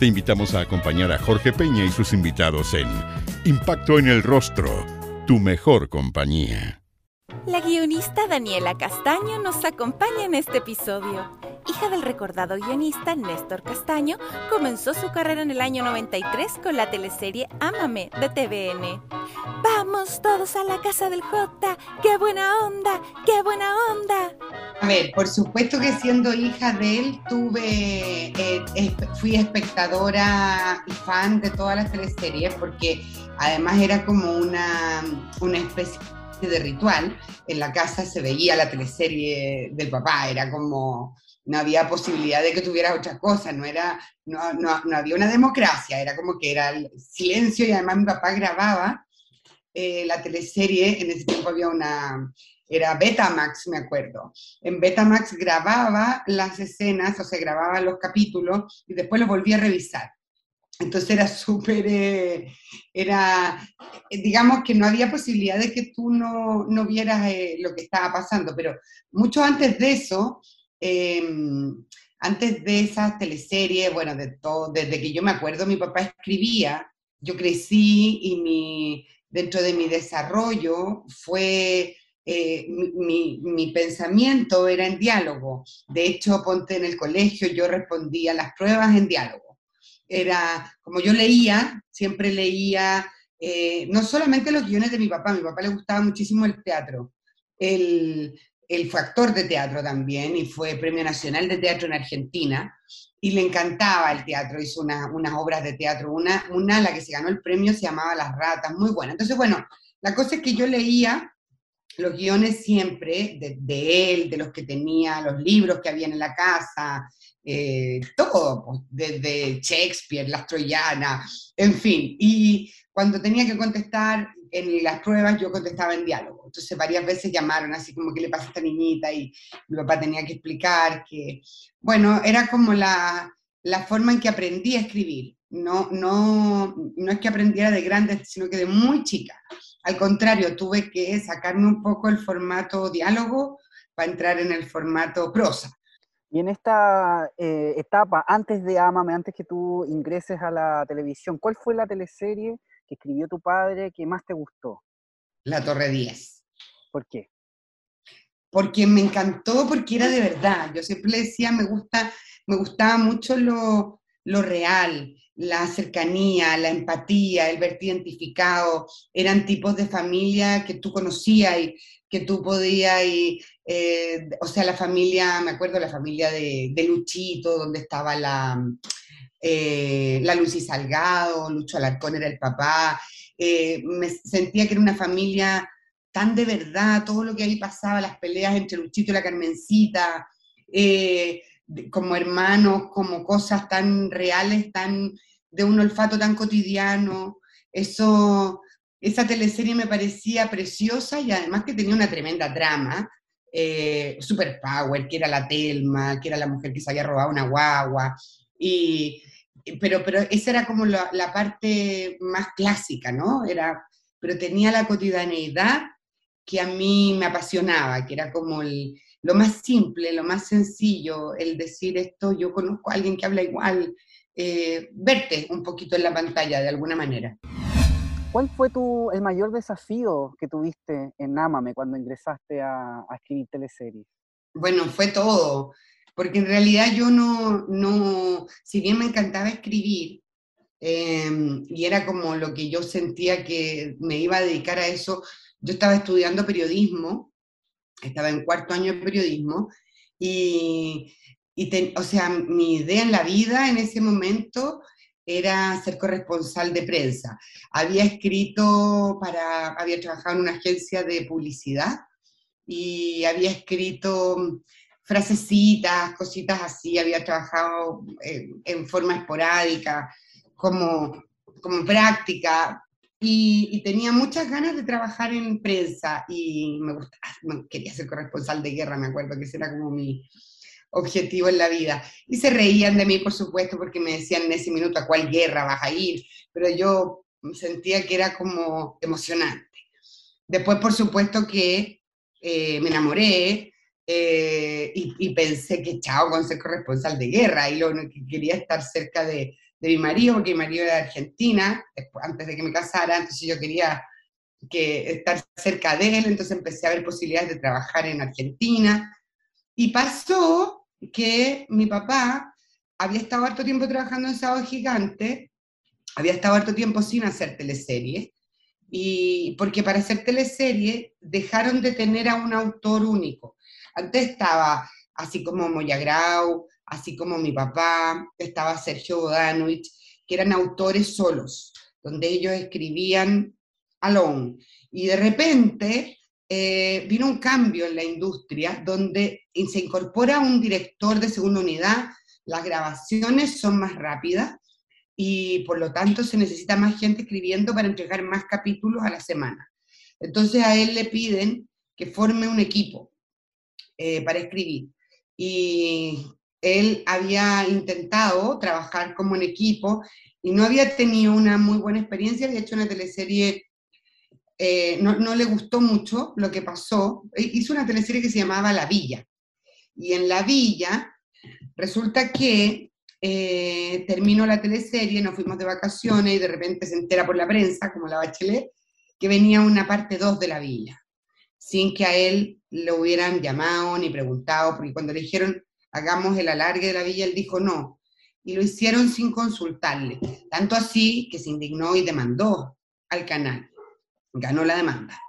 Te invitamos a acompañar a Jorge Peña y sus invitados en Impacto en el Rostro, tu mejor compañía. La guionista Daniela Castaño nos acompaña en este episodio. Hija del recordado guionista Néstor Castaño, comenzó su carrera en el año 93 con la teleserie Ámame de TVN. Vamos todos a la casa del J, qué buena onda, qué buena onda. A ver, por supuesto que siendo hija de él, tuve, eh, fui espectadora y fan de todas las teleseries porque además era como una, una especie de ritual. En la casa se veía la teleserie del papá, era como, no había posibilidad de que tuviera otra cosa, no, era, no, no, no había una democracia, era como que era el silencio y además mi papá grababa eh, la teleserie, en ese tiempo había una, era Betamax, me acuerdo. En Betamax grababa las escenas, o sea, grababa los capítulos y después los volvía a revisar. Entonces era súper, eh, era, digamos que no había posibilidad de que tú no, no vieras eh, lo que estaba pasando, pero mucho antes de eso, em, antes de esas teleseries, bueno, de todo, desde que yo me acuerdo, mi papá escribía, yo crecí y mi, dentro de mi desarrollo fue eh, mi, mi, pensamiento era en diálogo. De hecho, ponte en el colegio, yo respondía las pruebas en diálogo era, como yo leía, siempre leía, eh, no solamente los guiones de mi papá, a mi papá le gustaba muchísimo el teatro. Él, él fue actor de teatro también y fue Premio Nacional de Teatro en Argentina y le encantaba el teatro, hizo unas obras de teatro, una, una, la que se ganó el premio se llamaba Las Ratas, muy buena. Entonces, bueno, la cosa es que yo leía los guiones siempre de, él, de los que tenía, los libros que había en la casa, eh, todo, pues, desde Shakespeare, las troyanas, en fin. Y cuando tenía que contestar en las pruebas, yo contestaba en diálogo. Entonces varias veces llamaron así como, ¿qué le pasa a esta niñita? Y mi papá tenía que explicar que, bueno, era como la, la forma en que aprendí a escribir. No, no, no es que aprendiera de grande, sino que de muy chica. Al contrario, tuve que sacarme un poco el formato diálogo para entrar en el formato prosa. Y en esta eh, etapa, antes de Amame, antes que tú ingreses a la televisión, ¿cuál fue la teleserie que escribió tu padre que más te gustó? La Torre 10. ¿Por qué? Porque me encantó, porque era de verdad. Yo siempre le decía, me, gusta, me gustaba mucho lo, lo real, la cercanía, la empatía, el verte identificado. Eran tipos de familia que tú conocías y que tú podías, y, eh, o sea, la familia, me acuerdo la familia de, de Luchito, donde estaba la, eh, la Lucy Salgado, Lucho Alarcón era el papá, eh, me sentía que era una familia tan de verdad, todo lo que ahí pasaba, las peleas entre Luchito y la Carmencita, como hermanos, como cosas tan reales, tan de un olfato tan cotidiano, eso esa teleserie me parecía preciosa y además que tenía una tremenda trama, eh, super power, que era la Telma, que era la mujer que se había robado una guagua, y, pero, pero esa era como la, la, parte más clásica, ¿no? Era, pero tenía la cotidianeidad que a mí me apasionaba, que era como el, lo más simple, lo más sencillo, el decir esto, yo conozco a alguien que habla igual, eh, verte un poquito en la pantalla de alguna manera. ¿Cuál fue tu, el mayor desafío que tuviste en Ámame cuando ingresaste a, a escribir teleseries? Bueno, fue todo, porque en realidad yo no, no si bien me encantaba escribir, eh, y era como lo que yo sentía que me iba a dedicar a eso, yo estaba estudiando periodismo, estaba en cuarto año de periodismo, y, y o sea, mi idea en la vida en ese momento era ser corresponsal de prensa. Había escrito para, había trabajado en una agencia de publicidad y había escrito frasecitas, cositas así, había trabajado en, en forma esporádica, como como práctica, y, tenía muchas ganas de trabajar en prensa y me gustaba, quería ser corresponsal de guerra, me acuerdo que ese era como mi objetivo en la vida. Y se reían de mí, por supuesto, porque me decían en ese minuto a cuál guerra vas a ir, pero yo sentía que era como emocionante. Después, por supuesto, que eh, me enamoré eh, y, pensé que chao con ser corresponsal de guerra y lo que quería estar cerca de, de mi marido, porque mi marido era de Argentina, antes de que me casara, entonces yo quería que estar cerca de él, entonces empecé a ver posibilidades de trabajar en Argentina. Y pasó que mi papá había estado harto tiempo trabajando en Sábado Gigante, había estado harto tiempo sin hacer teleserie, y porque para hacer teleserie dejaron de tener a un autor único. Antes estaba así como Moya Grau, así como mi papá, estaba Sergio Bodanovich, que eran autores solos, donde ellos escribían alone. Y de repente eh, vino un cambio en la industria donde se incorpora un director de segunda unidad, las grabaciones son más rápidas y por lo tanto se necesita más gente escribiendo para entregar más capítulos a la semana. Entonces a él le piden que forme un equipo eh, para escribir. Y él había intentado trabajar como en equipo y no había tenido una muy buena experiencia, había hecho una teleserie, eh, no, le gustó mucho lo que pasó, e hizo una teleserie que se llamaba La Villa, y en La Villa resulta que eh, terminó la teleserie, nos fuimos de vacaciones y de repente se entera por la prensa, como la Bachelet, que venía una parte 2 de La Villa, sin que a él lo hubieran llamado ni preguntado, porque cuando le dijeron hagamos el alargue de la villa, él dijo no. Y lo hicieron sin consultarle. Tanto así que se indignó y demandó al canal. Ganó la demanda.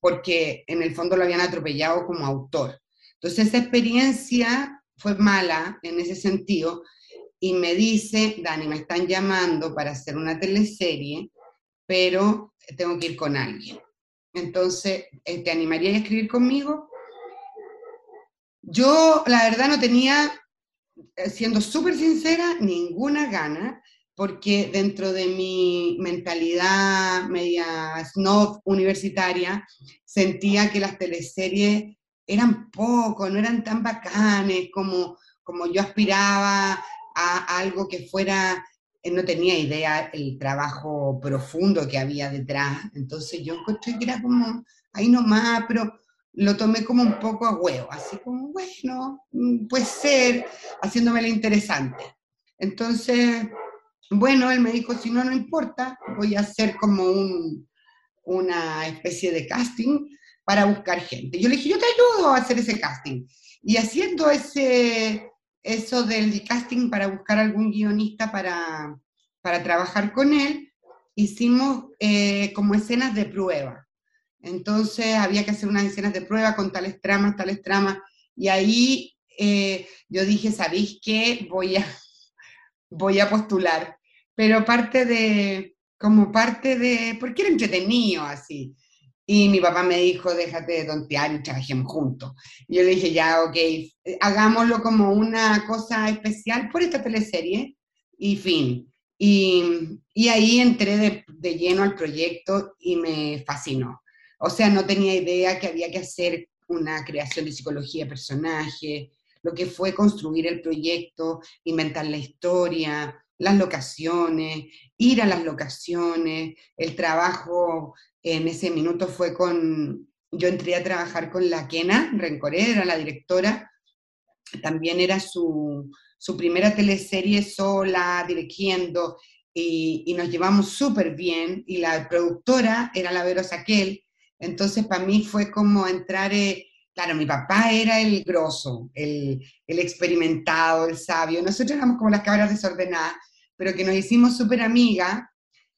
Porque en el fondo lo habían atropellado como autor. Entonces esa experiencia fue mala en ese sentido. Y me dice, Dani, me están llamando para hacer una teleserie, pero tengo que ir con alguien. Entonces, ¿te animaría a escribir conmigo? Yo, la verdad, no tenía, eh, siendo súper sincera, ninguna gana, porque dentro de mi mentalidad media snob universitaria, sentía que las teleseries eran poco, no eran tan bacanes como, como yo aspiraba a algo que fuera, eh, no tenía idea el trabajo profundo que había detrás. Entonces yo encontré que era como ahí nomás, pero lo tomé como un poco a huevo, así como, bueno, mm, puede ser, haciéndome la interesante. Entonces, bueno, él me dijo, si no, no importa, voy a hacer como un, una especie de casting para buscar gente. Yo le dije, yo te ayudo a hacer ese casting. Y haciendo ese, eso del casting para buscar algún guionista para, para trabajar con él, hicimos eh, como escenas de prueba. Entonces había que hacer unas escenas de prueba con tales tramas, tales tramas, y ahí eh, yo dije, ¿sabéis qué? Voy a, voy a postular, pero parte de, como parte de, porque era entretenido así. Y mi papá me dijo, déjate de tontear y trabajemos juntos. Y yo le dije, ya, ok, hagámoslo como una cosa especial por esta teleserie y fin. Y, y ahí entré de, de lleno al proyecto y me fascinó. O sea, no tenía idea que había que hacer una creación de psicología de personaje, lo que fue construir el proyecto, inventar la historia, las locaciones, ir a las locaciones, el trabajo en ese minuto fue con, yo entré a trabajar con la Kena Rencoré, era la directora, también era su, primera teleserie sola, dirigiendo, y, y nos llevamos súper bien, y la productora era la Vero Saquel, entonces, para mí fue como entrar, eh, claro, mi papá era el grosso, el, experimentado, el sabio. Nosotros éramos como las cabras desordenadas, pero que nos hicimos súper amigas.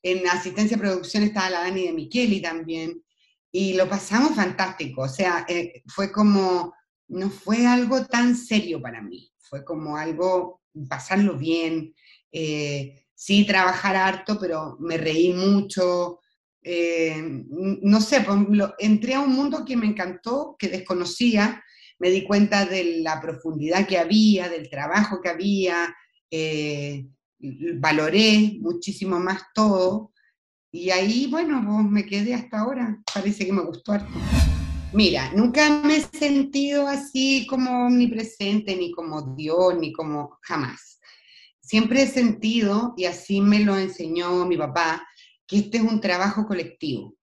En asistencia a producción estaba la Dani de Micheli también. Y lo pasamos fantástico. O sea, eh, fue como, no fue algo tan serio para mí. Fue como algo, pasarlo bien. Eh, sí, trabajar harto, pero me reí mucho. Eh, no sé, pues, entré a un mundo que me encantó, que desconocía, me di cuenta de la profundidad que había, del trabajo que había, eh, valoré muchísimo más todo y ahí, bueno, pues, me quedé hasta ahora. Parece que me gustó harto. Mira, nunca me he sentido así como omnipresente, ni como Dios, ni como jamás. Siempre he sentido, y así me lo enseñó mi papá, que este es un trabajo colectivo.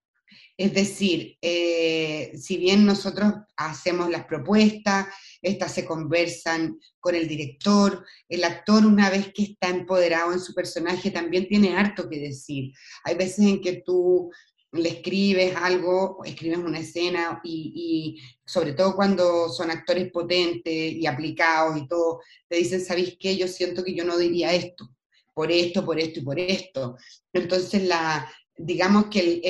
Es decir, eh, si bien nosotros hacemos las propuestas, estas se conversan con el director, el actor una vez que está empoderado en su personaje también tiene harto que decir. Hay veces en que tú le escribes algo, escribes una escena y, y, sobre todo cuando son actores potentes y aplicados y todo, te dicen, ¿sabéis qué? Yo siento que yo no diría esto, por esto, por esto y por esto. Entonces la, digamos que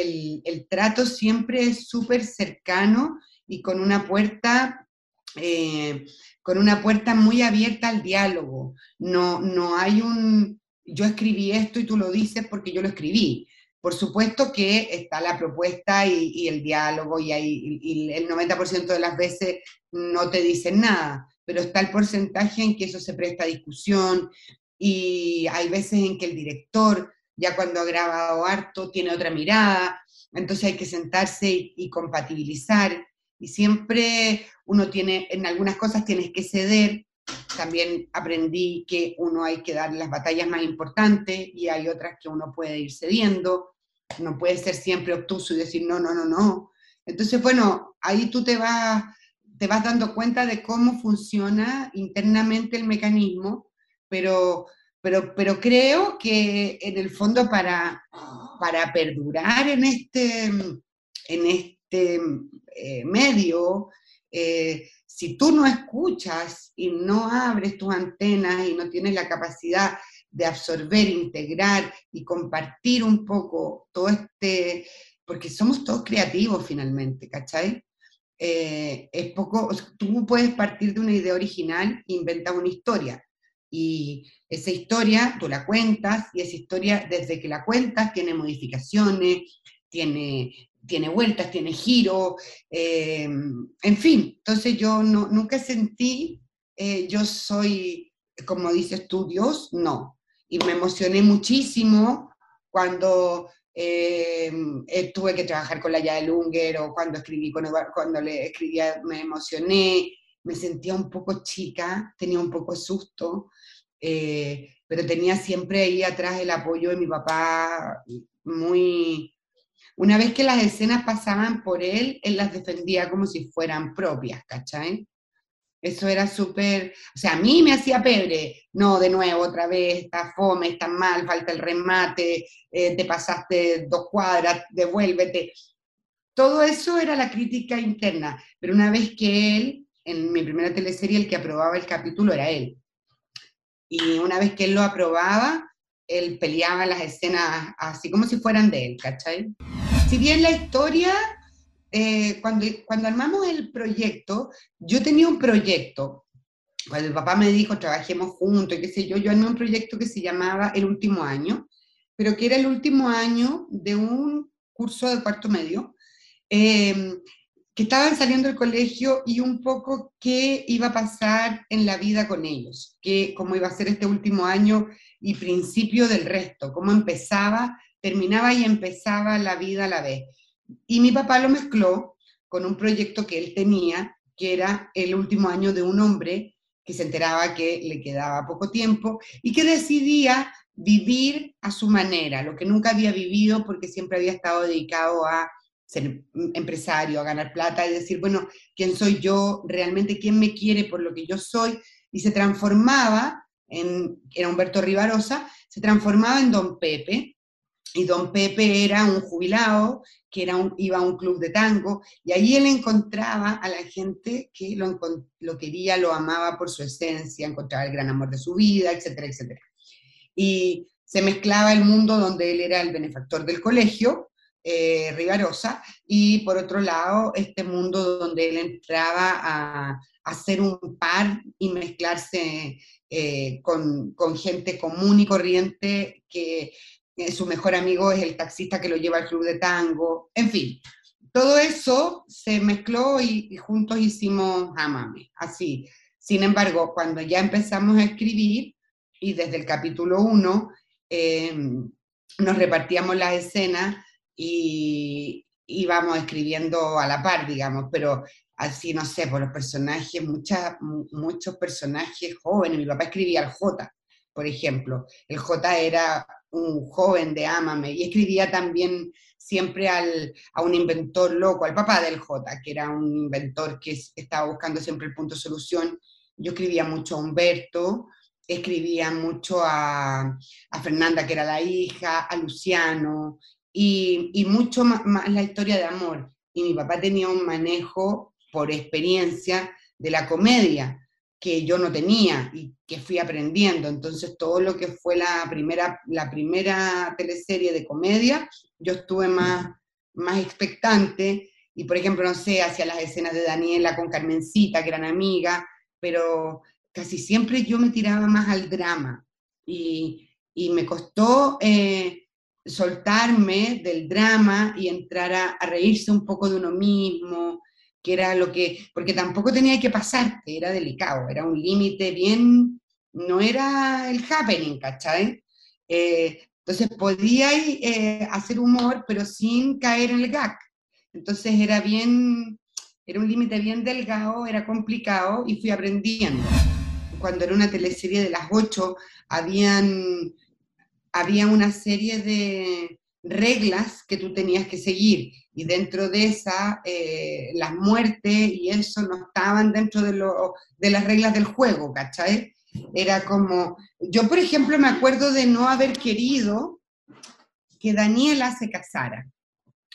el, trato siempre es súper cercano y con una puerta, eh, con una puerta muy abierta al diálogo. No, no hay un, yo escribí esto y tú lo dices porque yo lo escribí. Por supuesto que está la propuesta y, el diálogo y, y el 90% de las veces no te dicen nada, pero está el porcentaje en que eso se presta a discusión y hay veces en que el director ya cuando ha grabado harto tiene otra mirada, entonces hay que sentarse y, compatibilizar, y siempre uno tiene, en algunas cosas tienes que ceder, también aprendí que uno hay que dar las batallas más importantes y hay otras que uno puede ir cediendo, no puede ser siempre obtuso y decir no, no, no, no. Entonces, bueno, ahí tú te vas, te vas dando cuenta de cómo funciona internamente el mecanismo, pero pero, pero creo que en el fondo para, para perdurar en este, en este eh, medio, eh, si tú no escuchas y no abres tus antenas y no tienes la capacidad de absorber, integrar y compartir un poco todo este, porque somos todos creativos finalmente, ¿cachai? Eh, es poco, tú puedes partir de una idea original e inventar una historia, y esa historia tú la cuentas y esa historia desde que la cuentas tiene modificaciones, tiene, tiene vueltas, tiene giro, eh, en fin. Entonces yo no, nunca sentí, eh, yo soy, como dices tú, Dios, no. Y me emocioné muchísimo cuando eh, tuve que trabajar con la Yael Unger o cuando escribí con cuando le escribía me emocioné, me sentía un poco chica, tenía un poco susto, eh, pero tenía siempre ahí atrás el apoyo de mi papá muy... Una vez que las escenas pasaban por él, él las defendía como si fueran propias, ¿cachai? Eso era súper, o sea, a mí me hacía pebre, no, de nuevo, otra vez, está fome, está mal, falta el remate, eh, te pasaste dos cuadras, devuélvete. Todo eso era la crítica interna, pero una vez que él en mi primera teleserie el que aprobaba el capítulo era él. Y una vez que él lo aprobaba, él peleaba las escenas así como si fueran de él, ¿cachai? Si bien la historia, eh, cuando, cuando armamos el proyecto, yo tenía un proyecto, cuando el papá me dijo trabajemos juntos y qué sé yo, yo armé un proyecto que se llamaba El Último Año, pero que era el último año de un curso de cuarto medio, eh, estaban saliendo del colegio y un poco qué iba a pasar en la vida con ellos, que, cómo iba a ser este último año y principio del resto, cómo empezaba, terminaba y empezaba la vida a la vez. Y mi papá lo mezcló con un proyecto que él tenía, que era el último año de un hombre que se enteraba que le quedaba poco tiempo y que decidía vivir a su manera, lo que nunca había vivido porque siempre había estado dedicado a ser empresario, a ganar plata y decir, bueno, ¿quién soy yo? ¿Realmente quién me quiere por lo que yo soy? Y se transformaba en, era Humberto Rivarosa, se transformaba en Don Pepe, y Don Pepe era un jubilado que era un, iba a un club de tango, y ahí él encontraba a la gente que lo, lo quería, lo amaba por su esencia, encontraba el gran amor de su vida, etcétera, etcétera. Y se mezclaba el mundo donde él era el benefactor del colegio, eh, Rivarosa, y por otro lado, este mundo donde él entraba a, hacer un par y mezclarse eh, con, gente común y corriente, que su mejor amigo es el taxista que lo lleva al club de tango, en fin. Todo eso se mezcló y, juntos hicimos Amame, así. Sin embargo, cuando ya empezamos a escribir, y desde el capítulo 1 eh, nos repartíamos las escenas y íbamos escribiendo a la par, digamos, pero así, no sé, por los personajes, muchas, muchos personajes jóvenes. Mi papá escribía el J, por ejemplo. El J era un joven de Ámame y escribía también siempre al, a un inventor loco, al papá del J, que era un inventor que estaba buscando siempre el punto de solución. Yo escribía mucho a Humberto, escribía mucho a, a Fernanda, que era la hija, a Luciano, y, mucho más, la historia de amor. Y mi papá tenía un manejo por experiencia de la comedia que yo no tenía y que fui aprendiendo. Entonces, todo lo que fue la primera, la primera teleserie de comedia, yo estuve más, más expectante. Y, por ejemplo, no sé, hacia las escenas de Daniela con Carmencita, que eran amigas, pero casi siempre yo me tiraba más al drama. Y, y me costó eh, soltarme del drama y entrar a, reírse un poco de uno mismo, que era lo que, porque tampoco tenía que pasarte, era delicado, era un límite bien, no era el happening, ¿cachai? Eh, entonces podía eh, hacer humor, pero sin caer en el gag. Entonces era bien, era un límite bien delgado, era complicado y fui aprendiendo. Cuando era una teleserie de las ocho, habían, había una serie de reglas que tú tenías que seguir y dentro de esa, eh, las muertes y eso no estaban dentro de, lo, de las reglas del juego, ¿cachai? Era como, yo por ejemplo me acuerdo de no haber querido que Daniela se casara.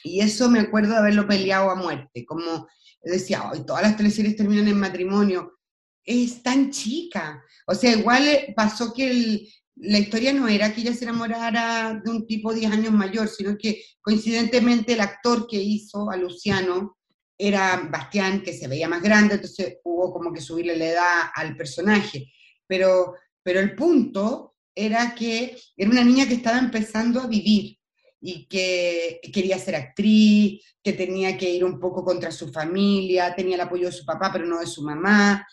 Y eso me acuerdo de haberlo peleado a muerte, como decía, hoy todas las teleseries terminan en matrimonio. Es tan chica. O sea, igual pasó que el, la historia no era que ella se enamorara de un tipo 10 años mayor, sino que coincidentemente el actor que hizo a Luciano era Bastián, que se veía más grande, entonces hubo como que subirle la edad al personaje. Pero, pero el punto era que era una niña que estaba empezando a vivir y que quería ser actriz, que tenía que ir un poco contra su familia, tenía el apoyo de su papá, pero no de su mamá,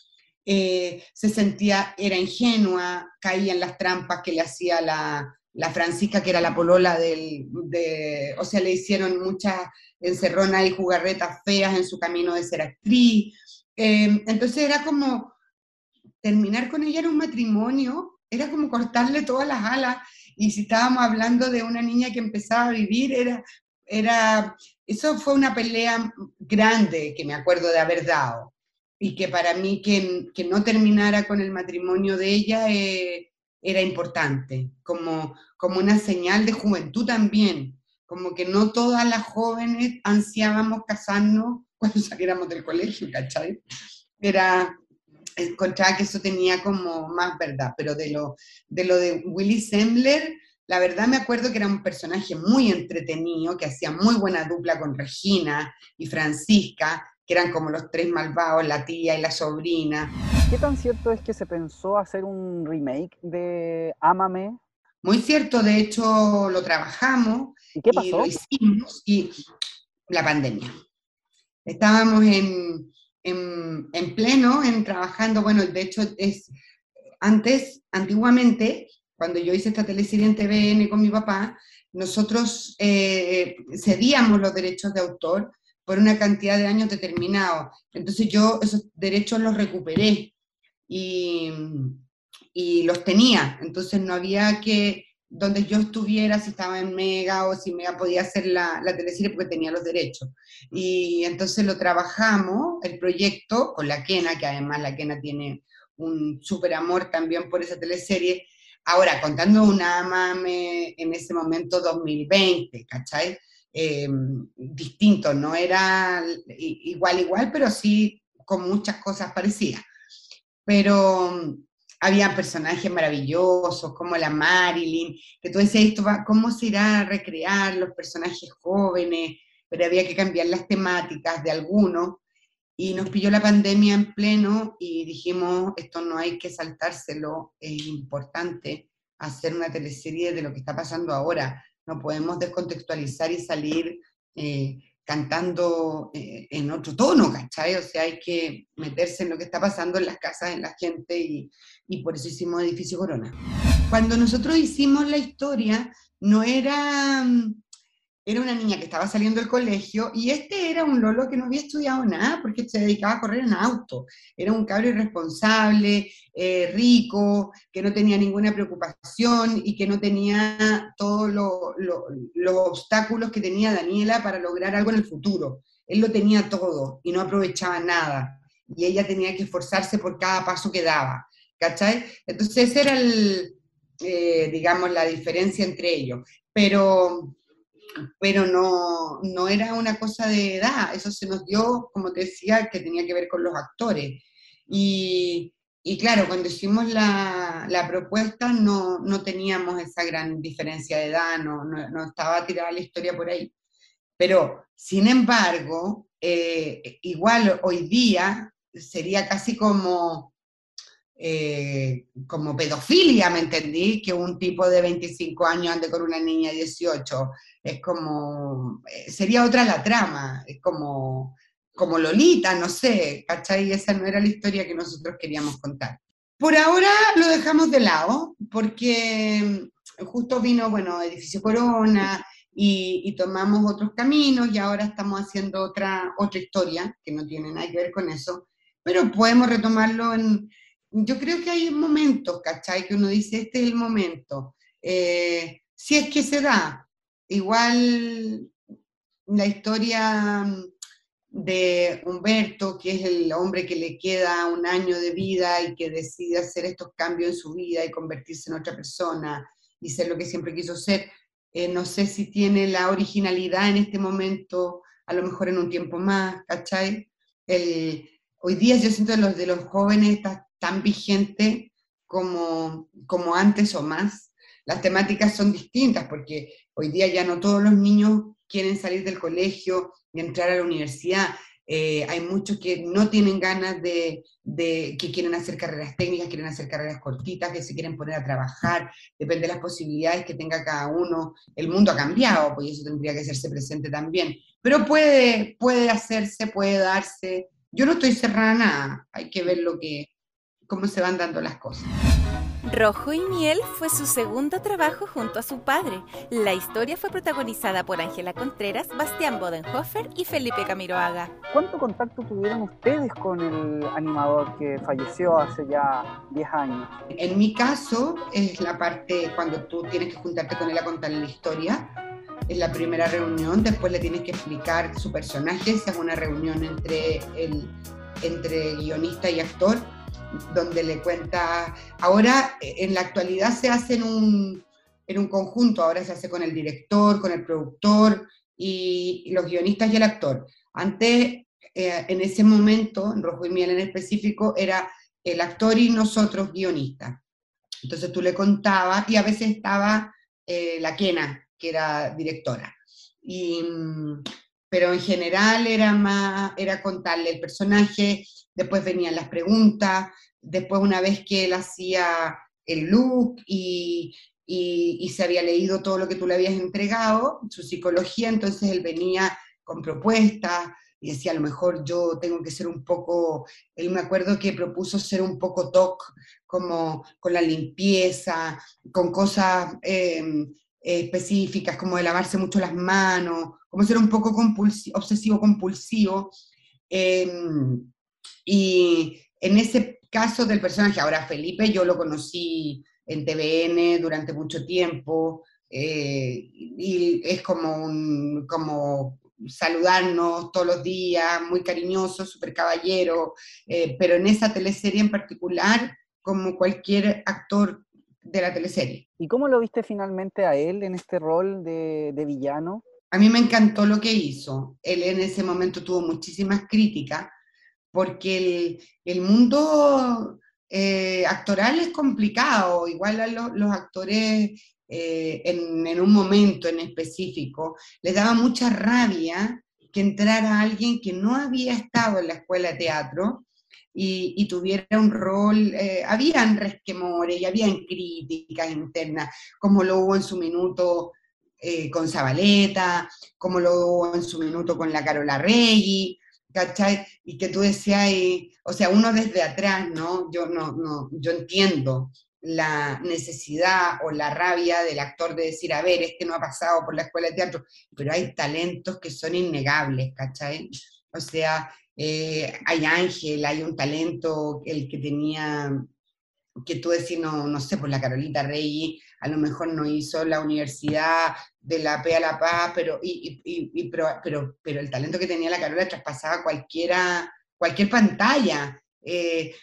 eh, se sentía, era ingenua, caía en las trampas que le hacía la, la Francisca, que era la polola del, de, o sea, le hicieron muchas encerronas y jugarretas feas en su camino de ser actriz. Eh, entonces era como, terminar con ella en un matrimonio, era como cortarle todas las alas, y si estábamos hablando de una niña que empezaba a vivir, era, era, eso fue una pelea grande que me acuerdo de haber dado y que para mí que, que no terminara con el matrimonio de ella eh, era importante, como, como una señal de juventud también, como que no todas las jóvenes ansiábamos casarnos cuando saliéramos del colegio, ¿cachai? Era, encontraba que eso tenía como más verdad, pero de lo de, lo de Willy Sembler, la verdad me acuerdo que era un personaje muy entretenido, que hacía muy buena dupla con Regina y Francisca, que eran como los tres malvados, la tía y la sobrina. ¿Qué tan cierto es que se pensó hacer un remake de Ámame? Muy cierto, de hecho lo trabajamos ¿Y, qué pasó? y lo hicimos y la pandemia. Estábamos en, en, en, pleno, en trabajando, bueno, de hecho es, antes, antiguamente, cuando yo hice esta teleserie en TVN con mi papá, nosotros eh, cedíamos los derechos de autor por una cantidad de años determinado. Entonces yo esos derechos los recuperé y, y los tenía. Entonces no había que, donde yo estuviera, si estaba en Mega o si Mega podía hacer la, la teleserie porque tenía los derechos. Y entonces lo trabajamos, el proyecto, con la Kena, que además la Kena tiene un súper amor también por esa teleserie. Ahora, contando una mame en ese momento 2020, ¿cachai? Eh, distinto, no era igual, igual, pero sí con muchas cosas parecidas. Pero mm, había personajes maravillosos como la Marilyn, que tú decías, esto va, ¿cómo se irá a recrear los personajes jóvenes? Pero había que cambiar las temáticas de algunos. Y nos pilló la pandemia en pleno y dijimos, esto no hay que saltárselo, es importante hacer una teleserie de lo que está pasando ahora no podemos descontextualizar y salir eh, cantando eh, en otro tono, ¿cachai? O sea, hay que meterse en lo que está pasando en las casas, en la gente, y, y por eso hicimos Edificio Corona. Cuando nosotros hicimos la historia, no era mm, era una niña que estaba saliendo del colegio y este era un Lolo que no había estudiado nada porque se dedicaba a correr en auto. Era un cabro irresponsable, eh, rico, que no tenía ninguna preocupación y que no tenía todos los obstáculos que tenía Daniela para lograr algo en el futuro. Él lo tenía todo y no aprovechaba nada. Y ella tenía que esforzarse por cada paso que daba. ¿Cachai? Entonces esa era el, eh, digamos, la diferencia entre ellos. Pero pero no, no era una cosa de edad, eso se nos dio, como te decía, que tenía que ver con los actores. Y, y claro, cuando hicimos la, la propuesta no, no, teníamos esa gran diferencia de edad, no, no, estaba tirada la historia por ahí. Pero, sin embargo, eh, igual hoy día sería casi como, eh, como pedofilia, ¿me entendí? Que un tipo de 25 años ande con una niña de 18 es como, eh, sería otra la trama, es como, como Lolita, no sé, ¿cachai? Esa no era la historia que nosotros queríamos contar. Por ahora lo dejamos de lado, porque justo vino, bueno, Edificio Corona, y, tomamos otros caminos, y ahora estamos haciendo otra, otra historia, que no tiene nada que ver con eso, pero podemos retomarlo en... Yo creo que hay momentos, ¿cachai? Que uno dice, este es el momento. Eh, si es que se da, Igual la historia de Humberto, que es el hombre que le queda un año de vida y que decide hacer estos cambios en su vida y convertirse en otra persona y ser lo que siempre quiso ser, eh, no sé si tiene la originalidad en este momento, a lo mejor en un tiempo más, ¿cachai? El, hoy día yo siento que los de los jóvenes está tan vigente como, como antes o más. Las temáticas son distintas porque Hoy día ya no todos los niños quieren salir del colegio y entrar a la universidad. Eh, hay muchos que no tienen ganas de, que quieren hacer carreras técnicas, quieren hacer carreras cortitas, que se quieren poner a trabajar, depende de las posibilidades que tenga cada uno. El mundo ha cambiado, pues eso tendría que hacerse presente también. Pero puede, puede hacerse, puede darse. Yo no estoy cerrada a nada, hay que ver lo que, cómo se van dando las cosas. Rojo y Miel fue su segundo trabajo junto a su padre. La historia fue protagonizada por Ángela Contreras, Bastián Bodenhofer y Felipe Camiroaga. ¿Cuánto contacto tuvieron ustedes con el animador que falleció hace ya 10 años? En mi caso, es la parte cuando tú tienes que juntarte con él a contarle la historia. Es la primera reunión, después le tienes que explicar su personaje, esa es una reunión entre, el, entre guionista y actor donde le cuenta, ahora en la actualidad se hace en un, en un conjunto, ahora se hace con el director, con el productor y, los guionistas y el actor. Antes, eh, en ese momento, en Rojo y Miel en específico, era el actor y nosotros guionistas. Entonces tú le contabas y a veces estaba eh, la Kena, que era directora. Y, pero en general era más, era contarle el personaje, después venían las preguntas, después una vez que él hacía el look y, y, se había leído todo lo que tú le habías entregado, su psicología, entonces él venía con propuestas y decía, a lo mejor yo tengo que ser un poco, él me acuerdo que propuso ser un poco TOC, como con la limpieza, con cosas em, específicas, como de lavarse mucho las manos, como ser un poco obsesivo-compulsivo. Em, y en ese caso del personaje, ahora Felipe, yo lo conocí en TVN durante mucho tiempo, eh, y es como, un, como saludarnos todos los días, muy cariñoso, súper caballero, eh, pero en esa teleserie en particular, como cualquier actor de la teleserie. ¿Y cómo lo viste finalmente a él en este rol de, de villano? A mí me encantó lo que hizo. Él en ese momento tuvo muchísimas críticas porque el, mundo eh, actoral es complicado, igual a los actores eh, en, un momento en específico, les daba mucha rabia que entrara alguien que no había estado en la escuela de teatro y, tuviera un rol, eh, habían resquemores y habían críticas internas, como lo hubo en su minuto eh, con Zabaleta, como lo hubo en su minuto con la Carola Reggi, ¿cachai? Y que tú decías, o sea, uno desde atrás, ¿no? Yo no, no, yo entiendo la necesidad o la rabia del actor de decir, a ver, este no ha pasado por la escuela de teatro, pero hay talentos que son innegables, ¿cachai? O sea, eh, hay Ángel, hay un talento, el que tenía, que tú decís, no, no sé, por la Carolita Rey, a lo mejor no hizo la universidad de la P a la Paz, pero, y, pero, pero, el talento que tenía la Carola traspasaba cualquiera, cualquier pantalla. Eh,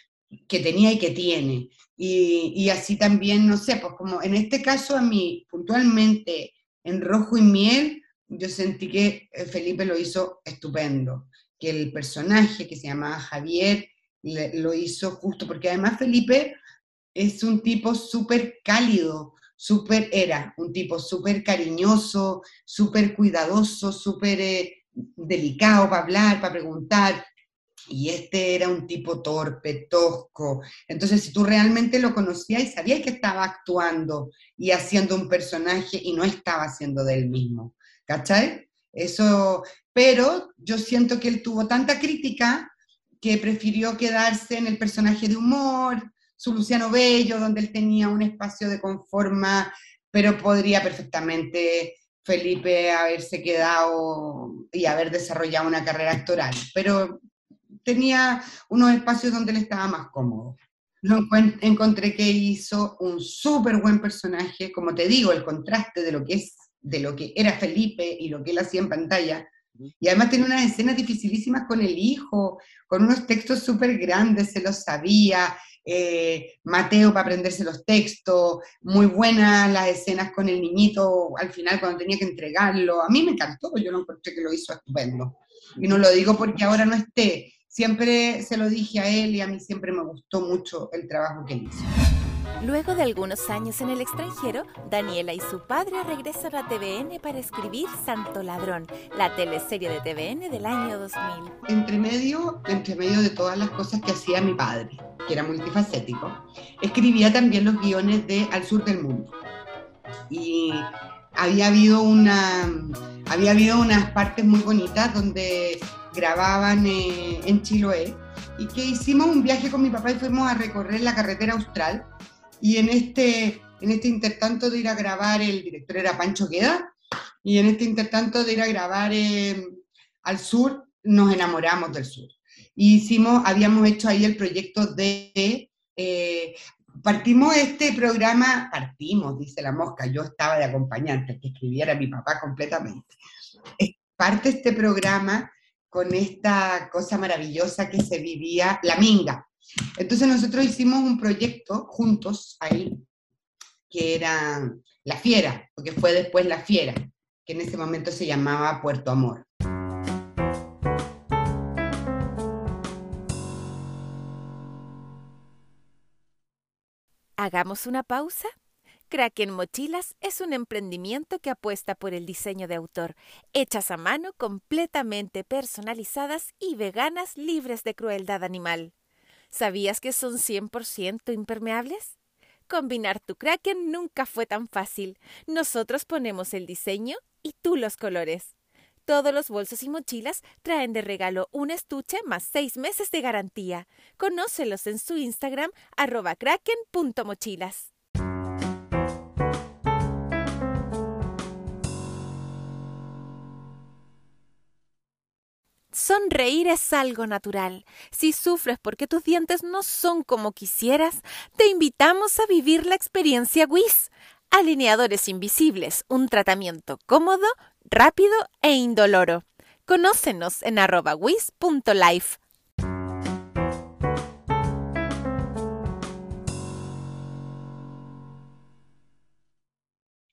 que tenía y que tiene. Y, así también, no sé, pues como en este caso a mí, puntualmente, en Rojo y Miel, yo sentí que eh, Felipe lo hizo estupendo, que el personaje que se llamaba Javier lo hizo justo, porque además Felipe es un tipo súper cálido, súper, era un tipo súper cariñoso, súper cuidadoso, súper eh, delicado para hablar, para preguntar, y este era un tipo torpe, tosco. Entonces, si tú realmente lo conocías y sabías que estaba actuando y haciendo un personaje y no estaba haciendo de él mismo, ¿cachai? Eso, pero yo siento que él tuvo tanta crítica que prefirió quedarse en el personaje de humor, su Luciano Bello, donde él tenía un espacio de conforma, pero podría perfectamente Felipe haberse quedado y haber desarrollado una carrera actoral. Pero tenía unos espacios donde él estaba más cómodo. Lo encontré que hizo un súper buen personaje, como te digo, el contraste de lo que es, de lo que era Felipe y lo que él hacía en pantalla. Y además tiene unas escenas dificilísimas con el hijo, con unos textos súper grandes, se los sabía, eh, Mateo para aprenderse los textos, muy buenas las escenas con el niñito al final cuando tenía que entregarlo. A mí me encantó, yo lo encontré que lo hizo estupendo. Y no lo digo porque ahora no esté, siempre se lo dije a él y a mí siempre me gustó mucho el trabajo que hizo. Luego de algunos años en el extranjero, Daniela y su padre regresan a TVN para escribir Santo Ladrón, la teleserie de TVN del año 2000. Entre medio, entre medio de todas las cosas que hacía mi padre, que era multifacético, escribía también los guiones de Al Sur del Mundo. Y había habido, una, había habido unas partes muy bonitas donde grababan eh, en Chiloé y que hicimos un viaje con mi papá y fuimos a recorrer la carretera austral y en este, en este intertanto de ir a grabar, el director era Pancho Queda, y en este intertanto de ir a grabar eh, al sur, nos enamoramos del sur. Y hicimos, habíamos hecho ahí el proyecto de, eh, partimos este programa, partimos, dice la mosca, yo estaba de acompañante, que escribiera mi papá completamente. Parte este programa con esta cosa maravillosa que se vivía, la minga. Entonces nosotros hicimos un proyecto juntos ahí, que era La Fiera, porque fue después La Fiera, que en ese momento se llamaba Puerto Amor. Hagamos una pausa Kraken Mochilas es un emprendimiento que apuesta por el diseño de autor, hechas a mano, completamente personalizadas y veganas libres de crueldad animal. ¿Sabías que son 100% impermeables? Combinar tu Kraken nunca fue tan fácil. Nosotros ponemos el diseño y tú los colores. Todos los bolsos y mochilas traen de regalo un estuche más seis meses de garantía. Conócelos en su Instagram arroba kraken.mochilas. Sonreír es algo natural. Si sufres porque tus dientes no son como quisieras, te invitamos a vivir la experiencia WIS. Alineadores invisibles, un tratamiento cómodo, rápido e indoloro. Conócenos en arroba wis.life.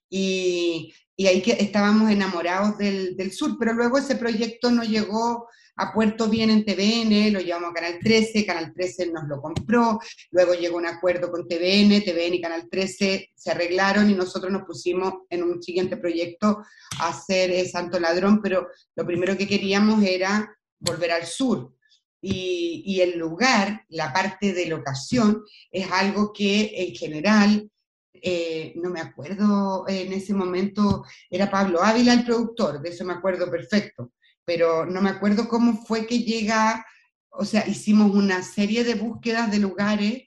Y y ahí que estábamos enamorados del, del, sur, pero luego ese proyecto no llegó a Puerto Bien en TVN, lo llevamos a Canal 13, Canal 13 nos lo compró, luego llegó un acuerdo con TVN, TVN y Canal 13 se arreglaron y nosotros nos pusimos en un siguiente proyecto a hacer eh, Santo Ladrón, pero lo primero que queríamos era volver al sur. Y, y el lugar, la parte de locación, es algo que en general eh, no me acuerdo en ese momento, era Pablo Ávila el productor, de eso me acuerdo perfecto, pero no me acuerdo cómo fue que llega, o sea, hicimos una serie de búsquedas de lugares,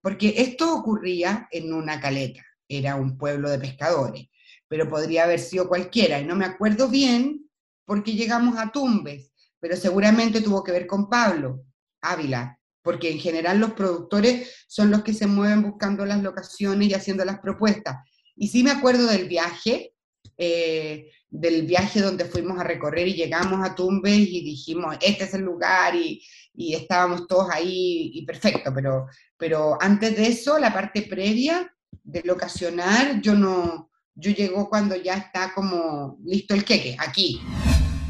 porque esto ocurría en una caleta, era un pueblo de pescadores, pero podría haber sido cualquiera, y no me acuerdo bien porque llegamos a Tumbes, pero seguramente tuvo que ver con Pablo Ávila, porque en general los productores son los que se mueven buscando las locaciones y haciendo las propuestas. Y sí me acuerdo del viaje, eh, del viaje donde fuimos a recorrer y llegamos a Tumbes y dijimos, este es el lugar y, y estábamos todos ahí y perfecto, pero, pero antes de eso, la parte previa de locacionar, yo no, yo llego cuando ya está como listo el queque, aquí.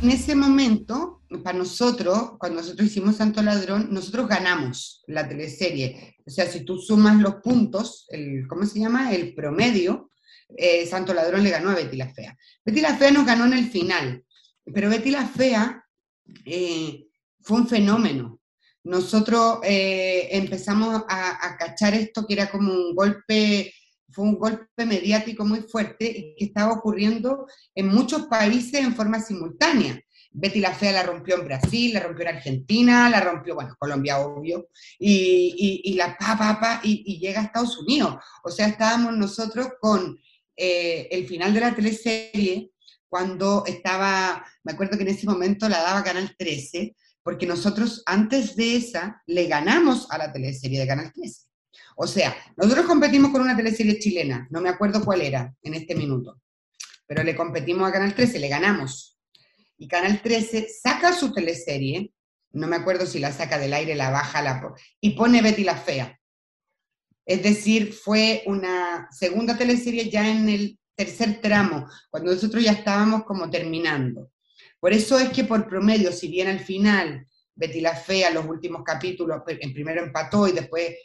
En ese momento, para nosotros, cuando nosotros hicimos Santo Ladrón, nosotros ganamos la teleserie. O sea, si tú sumas los puntos, el, ¿cómo se llama? El promedio, eh, Santo Ladrón le ganó a Betty la Fea. Betty la Fea nos ganó en el final, pero Betty la Fea eh, fue un fenómeno. Nosotros eh, empezamos a, a cachar esto que era como un golpe fue un golpe mediático muy fuerte y que estaba ocurriendo en muchos países en forma simultánea. Betty la Fea la rompió en Brasil, la rompió en Argentina, la rompió, bueno, Colombia obvio, y, y, la pa, pa, y, llega a Estados Unidos. O sea, estábamos nosotros con eh, el final de la teleserie, cuando estaba, me acuerdo que en ese momento la daba Canal 13, porque nosotros antes de esa le ganamos a la teleserie de Canal 13. O sea, nosotros competimos con una teleserie chilena, no me acuerdo cuál era en este minuto, pero le competimos a Canal 13, le ganamos. Y Canal 13 saca su teleserie, no me acuerdo si la saca del aire, la baja, la y pone Betty la Fea. Es decir, fue una segunda teleserie ya en el tercer tramo, cuando nosotros ya estábamos como terminando. Por eso es que por promedio, si bien al final Betty la Fea, los últimos capítulos, en primero empató y después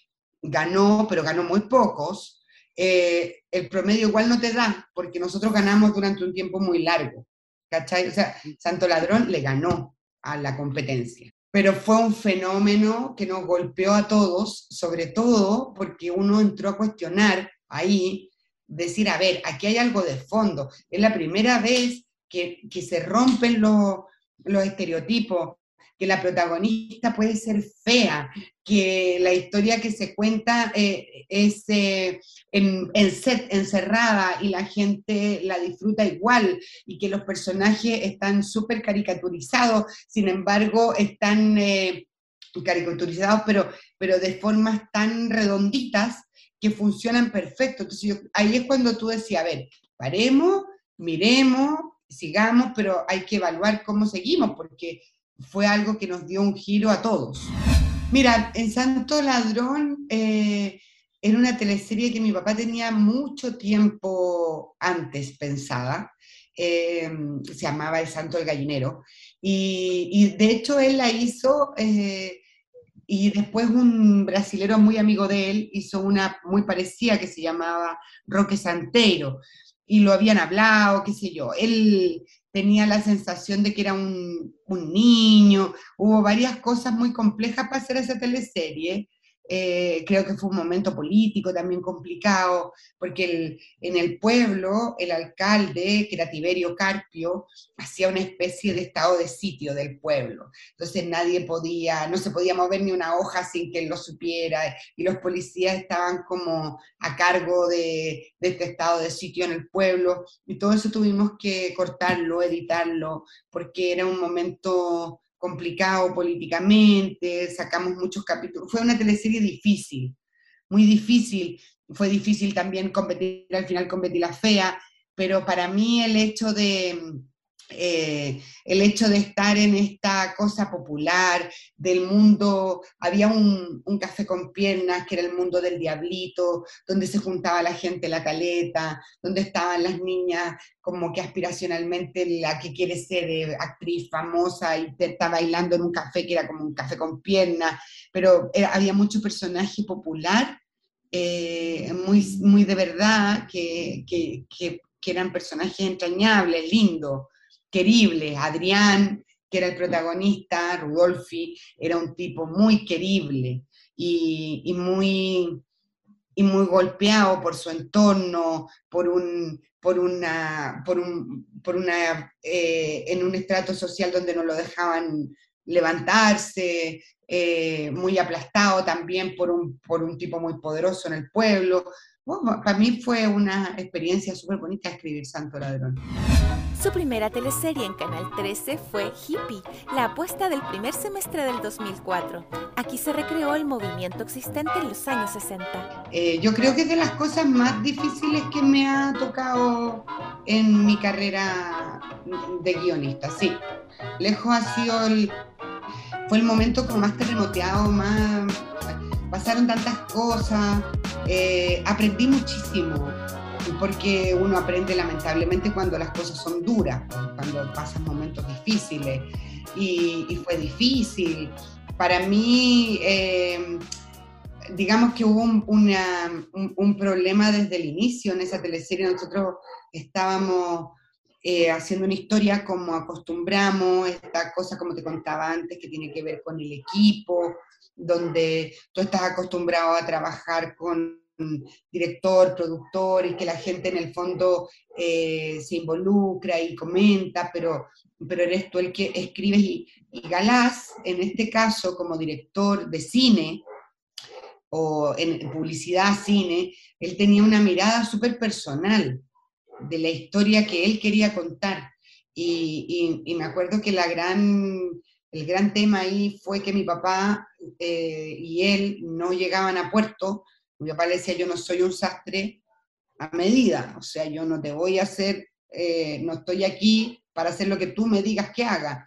ganó, pero ganó muy pocos, eh, el promedio igual no te da, porque nosotros ganamos durante un tiempo muy largo. ¿Cachai? O sea, Santo Ladrón le ganó a la competencia. Pero fue un fenómeno que nos golpeó a todos, sobre todo porque uno entró a cuestionar ahí, decir, a ver, aquí hay algo de fondo. Es la primera vez que, que se rompen los, los estereotipos, que la protagonista puede ser fea, que la historia que se cuenta eh, es eh, en, set, encerrada y la gente la disfruta igual y que los personajes están súper caricaturizados, sin embargo están eh, caricaturizados pero, pero de formas tan redonditas que funcionan perfecto. Entonces ahí es cuando tú decías, a ver, paremos, miremos, sigamos, pero hay que evaluar cómo seguimos, porque fue algo que nos dio un giro a todos. Mira, en Santo Ladrón eh, era una teleserie que mi papá tenía mucho tiempo antes pensada. Eh, se llamaba El Santo el Gallinero. Y, de hecho él la hizo eh, y después un brasilero muy amigo de él hizo una muy parecida que se llamaba Roque Santeiro. Y lo habían hablado, qué sé yo. Él tenía la sensación de que era un, niño, hubo varias cosas muy complejas para hacer esa teleserie. Eh, creo que fue un momento político también complicado, porque en el pueblo el alcalde, que era Tiberio Carpio, hacía una especie de estado de sitio del pueblo. Entonces nadie podía, no se podía mover ni una hoja sin que él lo supiera, y los policías estaban como a cargo de, de este estado de sitio en el pueblo, y todo eso tuvimos que cortarlo, editarlo, porque era un momento complicado políticamente, sacamos muchos capítulos. Fue una teleserie difícil, muy difícil. Fue difícil también competir al final con la Fea, pero para mí el hecho de, eh, el hecho de estar en esta cosa popular del mundo, había un, café con piernas que era el mundo del diablito, donde se juntaba la gente la caleta, donde estaban las niñas como que aspiracionalmente la que quiere ser eh, actriz famosa y está bailando en un café que era como un café con piernas, pero había mucho personaje popular. Eh, muy, muy de verdad, que, que, que, que eran personajes entrañables, lindos, querible, Adrián, que era el protagonista, Rudolfi, era un tipo muy querible y, muy, y muy golpeado por su entorno, por un, por una, por un, por una eh, en un estrato social donde no lo dejaban levantarse, eh, muy aplastado también por un, por un tipo muy poderoso en el pueblo. para mí fue una experiencia súper bonita escribir Santo Ladrón. Su primera teleserie en Canal 13 fue Hippie, la apuesta del primer semestre del 2004. Aquí se recreó el movimiento existente en los años 60. Eh, yo creo que es de las cosas más difíciles que me ha tocado en mi carrera de guionista, sí. Lejos ha sido el, fue el momento como más terremoteado, más pasaron tantas cosas, eh, aprendí muchísimo porque uno aprende lamentablemente cuando las cosas son duras, cuando pasan momentos difíciles, y, fue difícil. Para mí, eh, digamos que hubo un, problema desde el inicio en esa teleserie, nosotros estábamos eh, haciendo una historia como acostumbramos, esta cosa como te contaba antes que tiene que ver con el equipo, donde tú estás acostumbrado a trabajar con director, productor, y que la gente en el fondo eh, se involucra y comenta, pero, pero eres tú el que escribes y, Galás, en este caso, como director de cine, o en publicidad, cine, él tenía una mirada súper personal de la historia que él quería contar. Y, me acuerdo que la gran, el gran tema ahí fue que mi papá eh, y él no llegaban a puerto mi papá le decía, yo no soy un sastre a medida, o sea, yo no te voy a hacer, eh, no estoy aquí para hacer lo que tú me digas que haga.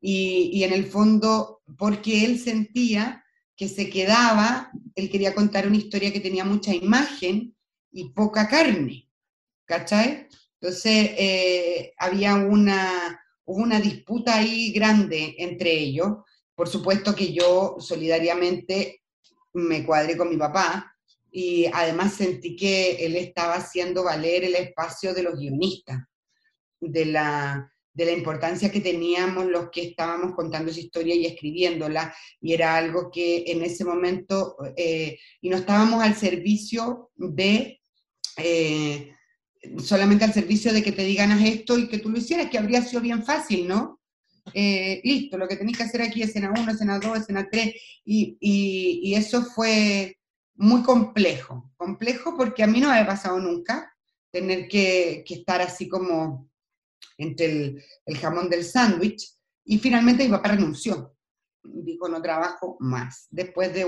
Y, y en el fondo, porque él sentía que se quedaba, él quería contar una historia que tenía mucha imagen y poca carne, ¿cachai? Entonces, eh, había una, una disputa ahí grande entre ellos. Por supuesto que yo solidariamente me cuadré con mi papá, y además sentí que él estaba haciendo valer el espacio de los guionistas, de la, de la importancia que teníamos los que estábamos contando esa historia y escribiéndola, y era algo que en ese momento, eh, y no estábamos al servicio de, eh, solamente al servicio de que te digan esto y que tú lo hicieras, que habría sido bien fácil, ¿no? Eh, listo, lo que tenéis que hacer aquí es escena 1, escena 2, escena 3, y, y, y eso fue muy complejo, complejo porque a mí no me ha pasado nunca tener que, estar así como entre el, jamón del sándwich y finalmente mi papá renunció, dijo no trabajo más, después de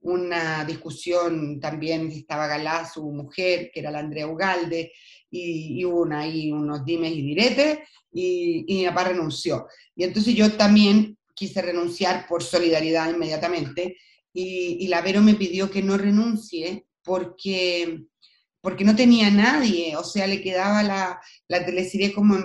una discusión también estaba Galá, su mujer, que era la Andrea Ugalde, y, y hubo ahí unos dimes y diretes, y, y mi papá renunció. Y entonces yo también quise renunciar por solidaridad inmediatamente, y, la Vero me pidió que no renuncie porque, porque no tenía nadie, o sea, le quedaba la, la teleserie como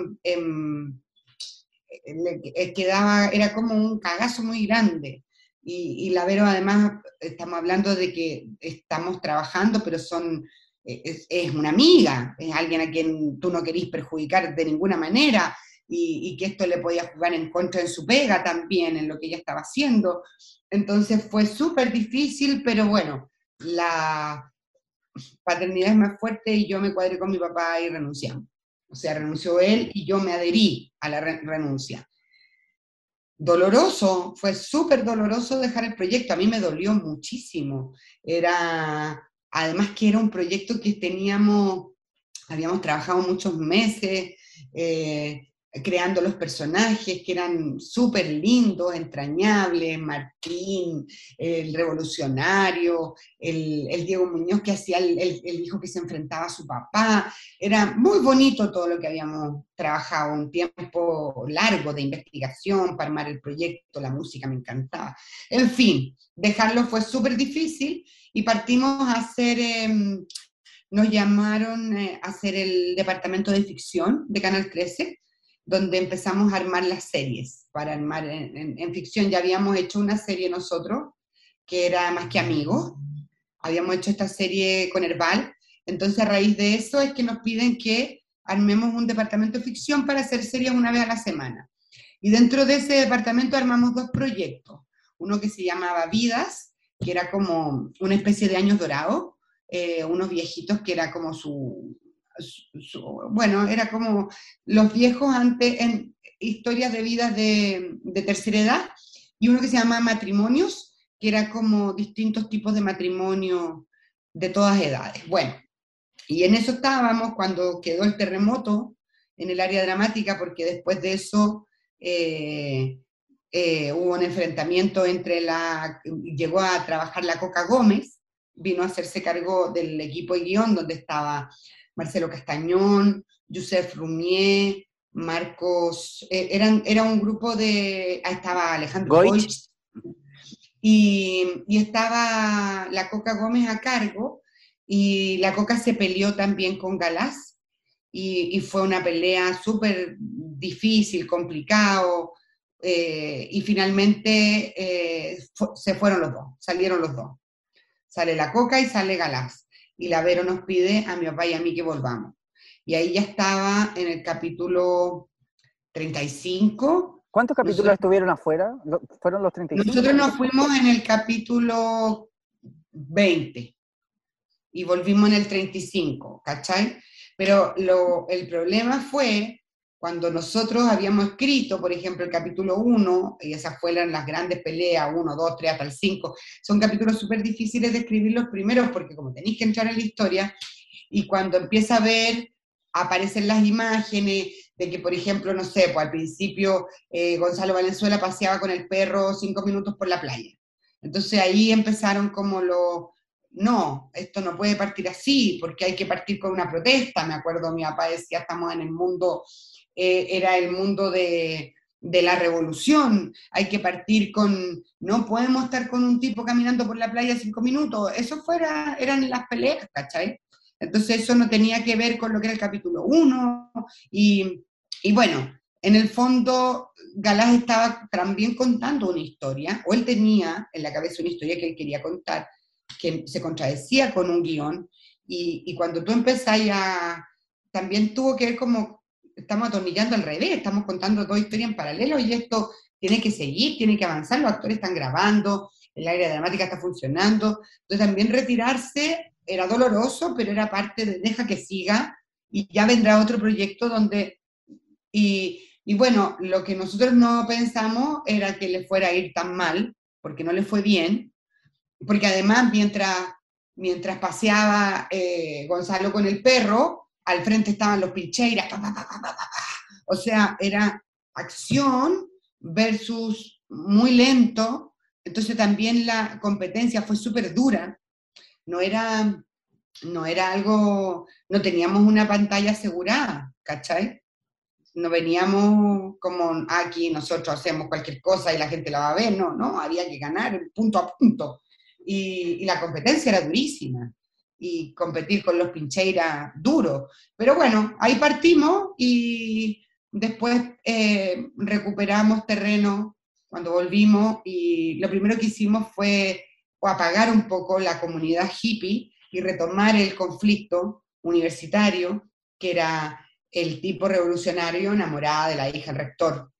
le quedaba, era como un cagazo muy grande. Y, y, la Vero además, estamos hablando de que estamos trabajando, pero son, es, es, una amiga, es alguien a quien tú no querís perjudicar de ninguna manera, y, y, que esto le podía jugar en contra en su pega también, en lo que ella estaba haciendo. Entonces fue súper difícil, pero bueno, la paternidad es más fuerte y yo me cuadré con mi papá y renunciamos. O sea, renunció él y yo me adherí a la renuncia. Doloroso, fue súper doloroso dejar el proyecto. A mí me dolió muchísimo. Era, además que era un proyecto que teníamos, habíamos trabajado muchos meses. Eh, creando los personajes que eran súper lindos, entrañables, Martín, el revolucionario, el, Diego Muñoz que hacía el, hijo que se enfrentaba a su papá. Era muy bonito todo lo que habíamos trabajado, un tiempo largo de investigación para armar el proyecto, la música me encantaba. En fin, dejarlo fue súper difícil y partimos a hacer... Em, nos llamaron eh, a hacer el departamento de ficción de Canal 13 donde empezamos a armar las series, para armar en, ficción. Ya habíamos hecho una serie nosotros, que era Más que Amigos, habíamos hecho esta serie con Herbal, entonces a raíz de eso es que nos piden que armemos un departamento de ficción para hacer series una vez a la semana. Y dentro de ese departamento armamos dos proyectos, uno que se llamaba Vidas, que era como una especie de años dorados, eh, unos viejitos que era como su, bueno, era como los viejos antes en historias de vida de, de tercera edad, y uno que se llama Matrimonios, que era como distintos tipos de matrimonio de todas edades. Bueno, y en eso estábamos cuando quedó el terremoto en el área dramática, porque después de eso eh, eh, hubo un enfrentamiento entre la, llegó a trabajar la Coca Gómez, vino a hacerse cargo del equipo de guion, donde estaba Marcelo Castañón, Joseph Rumier, Marcos, eh, eran, era un grupo de, ahí estaba Alejandro Goich, y, y, estaba la Coca Gómez a cargo, y la Coca se peleó también con Galás, y, y fue una pelea súper difícil, complicado, eh, y finalmente eh, se fueron los dos, salieron los dos. Sale la Coca y sale Galás. Y la Vero nos pide a mi papá y a mí que volvamos. Y ahí ya estaba en el capítulo 35. ¿Cuántos capítulos estuvieron afuera? ¿Fueron los 35? Nosotros nos fuimos en el capítulo 20 y volvimos en el 35, ¿cachai? Pero lo, el problema fue cuando nosotros habíamos escrito, por ejemplo, el capítulo 1, y esas fueron las grandes peleas, 1, 2, 3, hasta el 5, son capítulos súper difíciles de escribir los primeros, porque como tenéis que entrar en la historia, y cuando empieza a ver, aparecen las imágenes de que, por ejemplo, no sé, pues al principio eh, Gonzalo Valenzuela paseaba con el perro cinco minutos por la playa. Entonces ahí empezaron como los, no, esto no puede partir así, porque hay que partir con una protesta. Me acuerdo, mi papá decía, estamos en el mundo eh, era el mundo de, la revolución, hay que partir con, no podemos estar con un tipo caminando por la playa cinco minutos, eso fuera, eran las peleas, ¿cachai? Entonces eso no tenía que ver con lo que era el capítulo 1, y, y bueno, en el fondo Galás estaba también contando una historia, o él tenía en la cabeza una historia que él quería contar, que se contradecía con un guion, y, y cuando tú empezás a, también tuvo que ver como estamos atornillando al revés, estamos contando dos historias en paralelo y esto tiene que seguir, tiene que avanzar, los actores están grabando, el área dramática está funcionando, entonces también retirarse era doloroso, pero era parte de deja que siga y ya vendrá otro proyecto donde, y, y bueno, lo que nosotros no pensamos era que le fuera a ir tan mal, porque no le fue bien, porque además mientras, mientras paseaba eh, Gonzalo con el perro, al frente estaban los pincheiras, o sea, era acción versus muy lento, entonces también la competencia fue súper dura, no era, no era algo, no teníamos una pantalla asegurada, ¿cachai? No veníamos como aquí nosotros hacemos cualquier cosa y la gente la va a ver, no, no, había que ganar punto a punto. y la competencia era durísima y competir con los Pincheira duro. Pero bueno, ahí partimos y después eh, recuperamos terreno cuando volvimos y lo primero que hicimos fue apagar un poco la comunidad hippie y retomar el conflicto universitario, que era el tipo revolucionario enamorada de la hija del rector.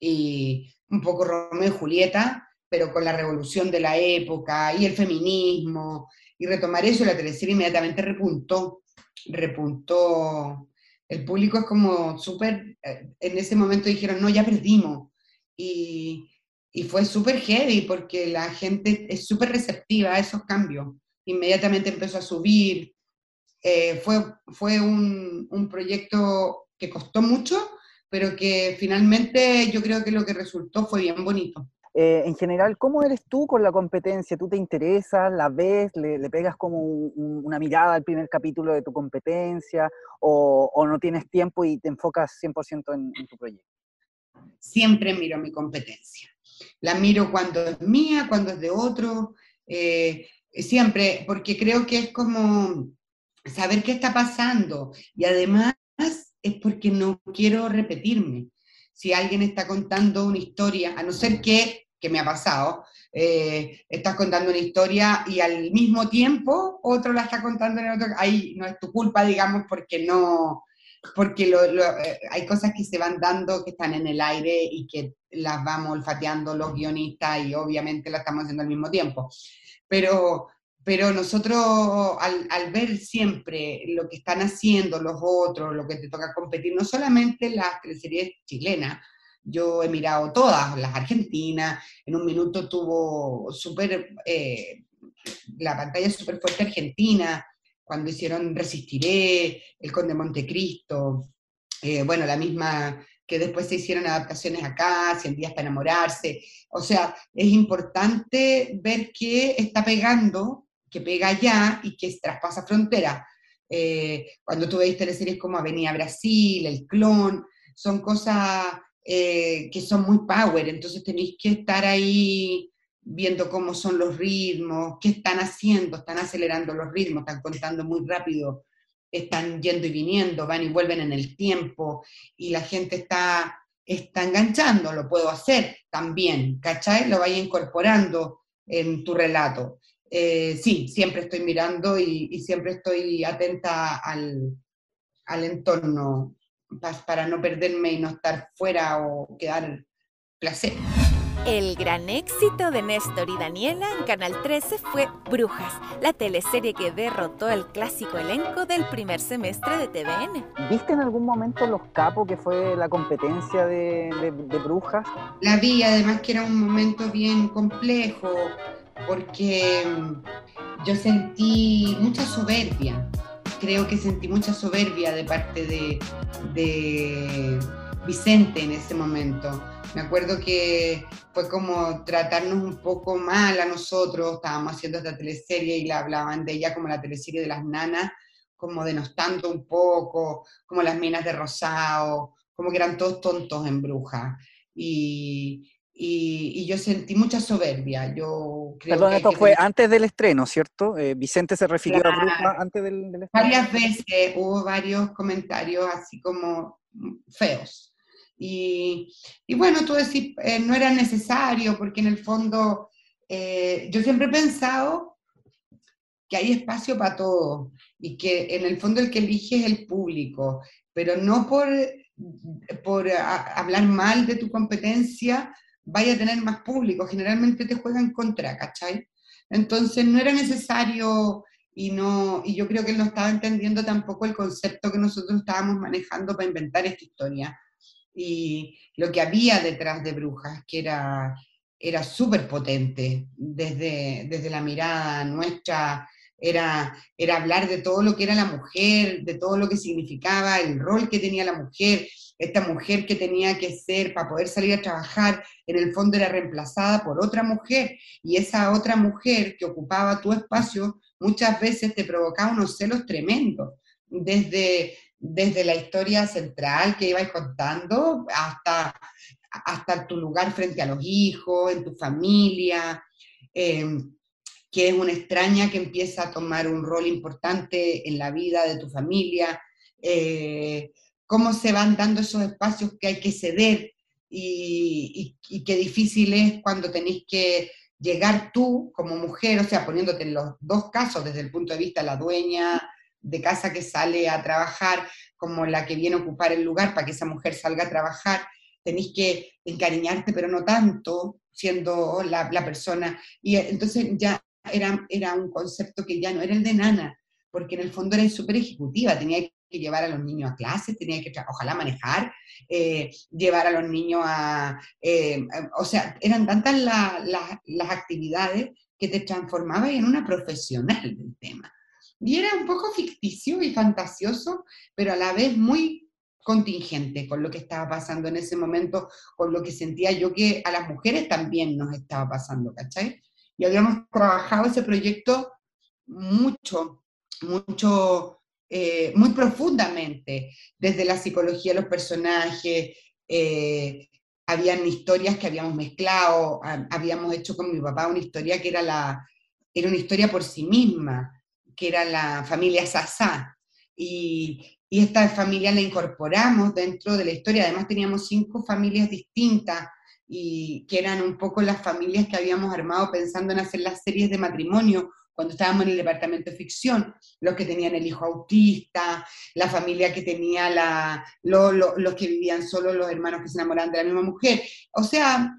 Y un poco Romeo y Julieta, pero con la revolución de la época y el feminismo y retomar eso, la teleserie inmediatamente repuntó, repuntó. El público es como súper, eh, en ese momento dijeron, no, ya perdimos. Y, y fue súper heavy porque la gente es súper receptiva a esos cambios. Inmediatamente empezó a subir. Eh, fue fue un, un proyecto que costó mucho, pero que finalmente yo creo que lo que resultó fue bien bonito. Eh, en general, ¿cómo eres tú con la competencia? ¿Tú te interesas, la ves, le, pegas como una mirada al primer capítulo de tu competencia o, no tienes tiempo y te enfocas 100% en, en, tu proyecto? Siempre miro mi competencia. La miro cuando es mía, cuando es de otro, eh, siempre, porque creo que es como saber qué está pasando y además es porque no quiero repetirme si alguien está contando una historia, a no ser que que me ha pasado. Eh, estás contando una historia y al mismo tiempo otro la está contando en otro. Ahí no es tu culpa, digamos, porque no, porque lo, eh, hay cosas que se van dando que están en el aire y que las vamos olfateando los guionistas y obviamente las estamos haciendo al mismo tiempo. Pero, pero nosotros al, ver siempre lo que están haciendo los otros, lo que te toca competir, no solamente las teleseries chilenas, yo he mirado todas, las argentinas, en un minuto tuvo súper, eh, la pantalla súper fuerte argentina, cuando hicieron Resistiré, El Conde Montecristo, eh, bueno, la misma que después se hicieron adaptaciones acá, 100 días para enamorarse. O sea, es importante ver qué está pegando, que pega allá y que traspasa frontera. Eh, cuando tú veis teleseries como Avenida Brasil, El Clon, son cosas eh, que son muy power, entonces tenéis que estar ahí viendo cómo son los ritmos, qué están haciendo, están acelerando los ritmos, están contando muy rápido, están yendo y viniendo, van y vuelven en el tiempo, y la gente está, está enganchando, lo puedo hacer también, ¿cachai? Lo vaya incorporando en tu relato. Eh, sí, siempre estoy mirando y, siempre estoy atenta al, al entorno para no perderme y no estar fuera o quedar placer. El gran éxito de Néstor y Daniela en Canal 13 fue Brujas, la teleserie que derrotó el clásico elenco del primer semestre de TVN. ¿Viste en algún momento Los Capos, que fue la competencia de, de Brujas? La vi, además que era un momento bien complejo, porque mm, yo sentí mucha soberbia creo que sentí mucha soberbia de parte de, Vicente en ese momento. Me acuerdo que fue como tratarnos un poco mal a nosotros, estábamos haciendo esta teleserie y la hablaban de ella como la teleserie de las nanas, como denostando un poco, como las minas de Rosado, como que eran todos tontos en bruja. Y, y, yo sentí mucha soberbia. Yo creo Perdón, esto fue antes del estreno, ¿cierto? Eh, Vicente se refirió a Bruja antes del, estreno. Varias veces hubo varios comentarios así como feos. Y, y bueno, tú decís, eh, no era necesario, porque en el fondo eh, yo siempre he pensado que hay espacio para todo y que en el fondo el que elige es el público, pero no por, por hablar mal de tu competencia, vaya a tener más público, generalmente te juegan contra, ¿cachai? Entonces no era necesario y, no, y yo creo que él no estaba entendiendo tampoco el concepto que nosotros estábamos manejando para inventar esta historia y lo que había detrás de Brujas, que era, era súper potente desde, desde la mirada nuestra, era, era hablar de todo lo que era la mujer, de todo lo que significaba, el rol que tenía la mujer, esta mujer que tenía que ser para poder salir a trabajar, en el fondo era reemplazada por otra mujer y esa otra mujer que ocupaba tu espacio muchas veces te provocaba unos celos tremendos, desde, desde la historia central que ibas contando hasta, hasta tu lugar frente a los hijos, en tu familia. Em, que es una extraña que empieza a tomar un rol importante en la vida de tu familia, eh, cómo se van dando esos espacios que hay que ceder y, qué difícil es cuando tenéis que llegar tú como mujer, o sea, poniéndote en los dos casos, desde el punto de vista de la dueña de casa que sale a trabajar, como la que viene a ocupar el lugar para que esa mujer salga a trabajar, tenéis que encariñarte, pero no tanto, siendo la, persona. Y entonces ya era, era un concepto que ya no era el de nana, porque en el fondo era súper ejecutiva, tenía que llevar a los niños a clases, tenía que, ojalá, manejar, eh, llevar a los niños a... Eh, o sea, eran tantas las actividades que te transformaba en una profesional del tema. Y era un poco ficticio y fantasioso, pero a la vez muy contingente con lo que estaba pasando en ese momento, con lo que sentía yo que a las mujeres también nos estaba pasando, ¿cachai? Y habíamos trabajado ese proyecto mucho, mucho eh, muy profundamente, desde la psicología de los personajes, eh, habían historias que habíamos mezclado, habíamos hecho con mi papá una historia que era, la, era una historia por sí misma, que era la familia Sasá, y, y esta familia la incorporamos dentro de la historia, además teníamos cinco familias distintas, y que eran un poco las familias que habíamos armado pensando en hacer las series de matrimonio cuando estábamos en el departamento de ficción, los que tenían el hijo autista, la familia que tenía la, los que vivían solo, los hermanos que se enamoraban de la misma mujer. O sea,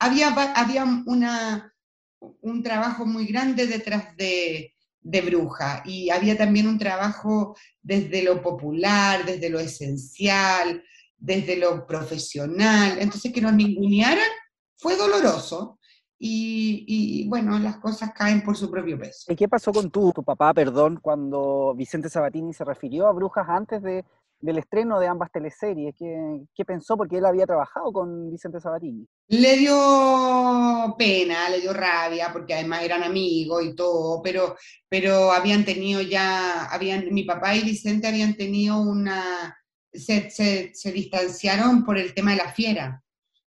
había, había una, un trabajo muy grande detrás de, de Bruja y había también un trabajo desde lo popular, desde lo esencial, desde lo profesional. Entonces que nos ningunearan fue doloroso, y, bueno, las cosas caen por su propio peso. ¿Y qué pasó con tu, tu papá, perdón, cuando Vicente Sabatini se refirió a Brujas antes de, del estreno de ambas teleseries? ¿Qué, ¿Qué, pensó? Porque él había trabajado con Vicente Sabatini. Le dio pena, le dio rabia, porque además eran amigos y todo, pero, pero habían tenido ya, habían, mi papá y Vicente habían tenido una, se, se, se distanciaron por el tema de la fiera.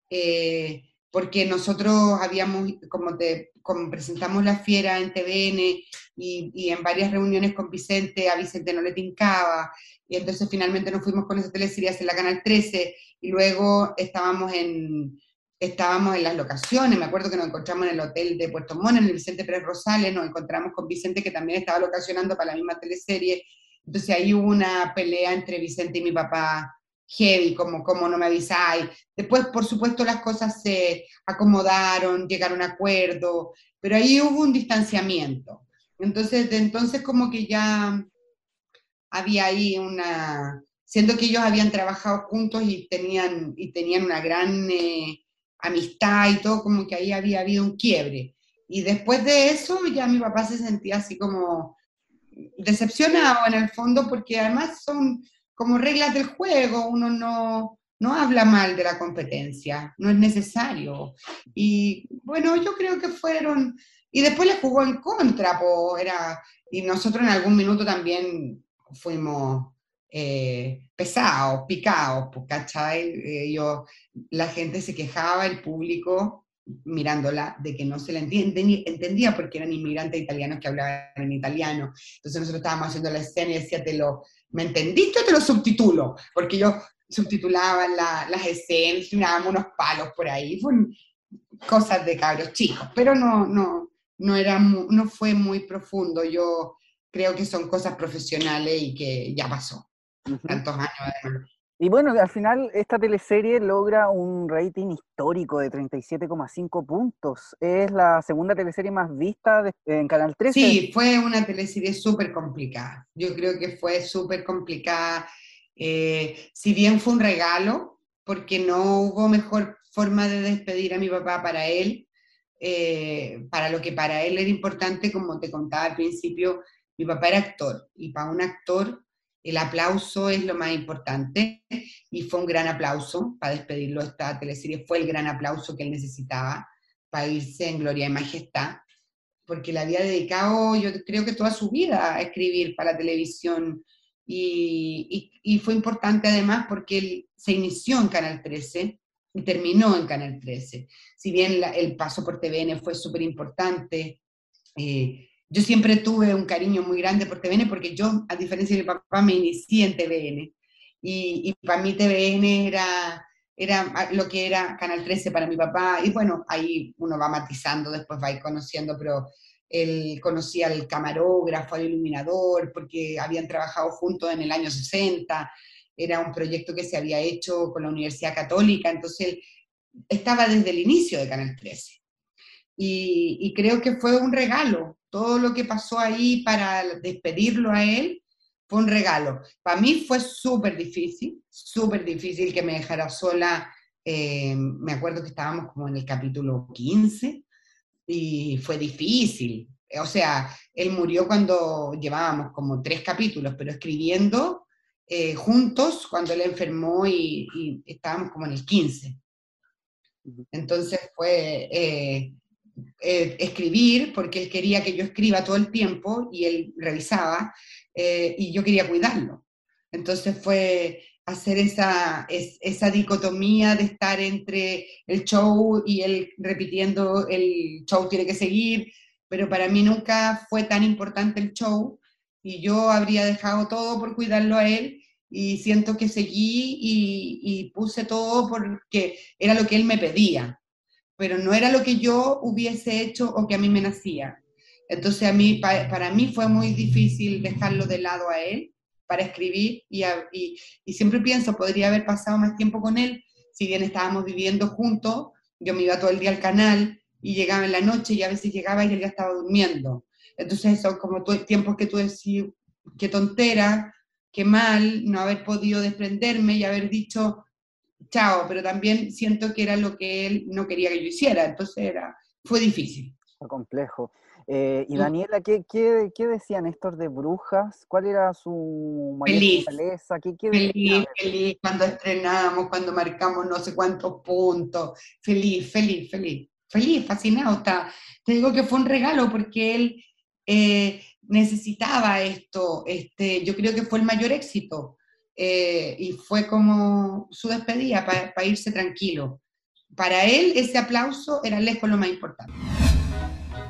Eh, porque nosotros habíamos, como, te, como presentamos la fiera en TVN y, y, en varias reuniones con Vicente, a Vicente no le tincaba, y entonces finalmente nos fuimos con esa teleserie en la Canal 13, y luego estábamos en, estábamos en las locaciones, me acuerdo que nos encontramos en el hotel de Puerto Montt, en el Vicente Pérez Rosales, nos encontramos con Vicente que también estaba locacionando para la misma teleserie, entonces ahí hubo una pelea entre Vicente y mi papá, heavy, como, como no me avisáis. Después, por supuesto, las cosas se acomodaron, llegaron a acuerdo, pero ahí hubo un distanciamiento. Entonces, de entonces como que ya había ahí una, siendo que ellos habían trabajado juntos y tenían, y tenían una gran eh, amistad y todo, como que ahí había habido un quiebre. Y después de eso ya mi papá se sentía así como decepcionado en el fondo, porque además son como reglas del juego, uno no, no habla mal de la competencia, no es necesario. Y bueno, yo creo que fueron, y después le jugó en contra, po, era, y nosotros en algún minuto también fuimos eh, pesados, picados, ¿cachai? Eh, yo, la gente se quejaba, el público, mirándola, de que no se la entiende, entendía porque eran inmigrantes italianos que hablaban en italiano. Entonces nosotros estábamos haciendo la escena y decía, te lo, ¿me entendiste te lo subtitulo? Porque yo subtitulaba las escenas, tirábamos unos palos por ahí, cosas de cabros chicos, pero no, no, no, era, no fue muy profundo, yo creo que son cosas profesionales y que ya pasó, tantos años además. Y bueno, al final esta teleserie logra un rating histórico de 37,5 puntos. Es la segunda teleserie más vista en Canal 13. Sí, fue una teleserie súper complicada. Yo creo que fue súper complicada. Eh, si bien fue un regalo, porque no hubo mejor forma de despedir a mi papá para él, eh, para lo que para él era importante, como te contaba al principio, mi papá era actor y para un actor el aplauso es lo más importante y fue un gran aplauso para despedirlo de esta teleserie, fue el gran aplauso que él necesitaba para irse en gloria y majestad, porque le había dedicado, yo creo que toda su vida a escribir para televisión y, y, fue importante además porque él se inició en Canal 13 y terminó en Canal 13. Si bien el paso por TVN fue súper importante, eh, yo siempre tuve un cariño muy grande por TVN porque yo, a diferencia de mi papá, me inicié en TVN. Y, y para mí TVN era, era lo que era Canal 13 para mi papá. Y bueno, ahí uno va matizando, después va a ir conociendo, pero él conocía al camarógrafo, al iluminador, porque habían trabajado juntos en el año 60. Era un proyecto que se había hecho con la Universidad Católica, entonces él estaba desde el inicio de Canal 13. Y, y creo que fue un regalo, todo lo que pasó ahí para despedirlo a él fue un regalo. Para mí fue súper difícil, súper difícil que me dejara sola. Eh, me acuerdo que estábamos como en el capítulo 15 y fue difícil. O sea, él murió cuando llevábamos como tres capítulos, pero escribiendo eh, juntos cuando él enfermó y, y, estábamos como en el 15. Entonces fue, eh, eh, escribir, porque él quería que yo escriba todo el tiempo y él revisaba, eh, y yo quería cuidarlo. Entonces fue hacer esa, esa dicotomía de estar entre el show y él repitiendo el show tiene que seguir, pero para mí nunca fue tan importante el show y yo habría dejado todo por cuidarlo a él y siento que seguí y, y puse todo porque era lo que él me pedía pero no era lo que yo hubiese hecho o que a mí me nacía. Entonces a mí, para mí fue muy difícil dejarlo de lado a él para escribir y, y, siempre pienso, podría haber pasado más tiempo con él, si bien estábamos viviendo juntos, yo me iba todo el día al canal y llegaba en la noche y a veces llegaba y él ya estaba durmiendo. Entonces son como tiempos que tú decís, qué tontera, qué mal no haber podido desprenderme y haber dicho chao, pero también siento que era lo que él no quería que yo hiciera, entonces era, fue difícil. Fue complejo. Eh, y Daniela, ¿qué, qué, qué decía Néstor de Brujas? ¿Cuál era su mayor feliz. ¿Qué, qué feliz, feliz, cuando estrenamos, cuando marcamos no sé cuántos puntos. Feliz, feliz, feliz. Feliz, fascinado. Está. Te digo que fue un regalo porque él eh, necesitaba esto. Este, yo creo que fue el mayor éxito. Eh, y fue como su despedida para irse tranquilo. Para él ese aplauso era lejos lo más importante.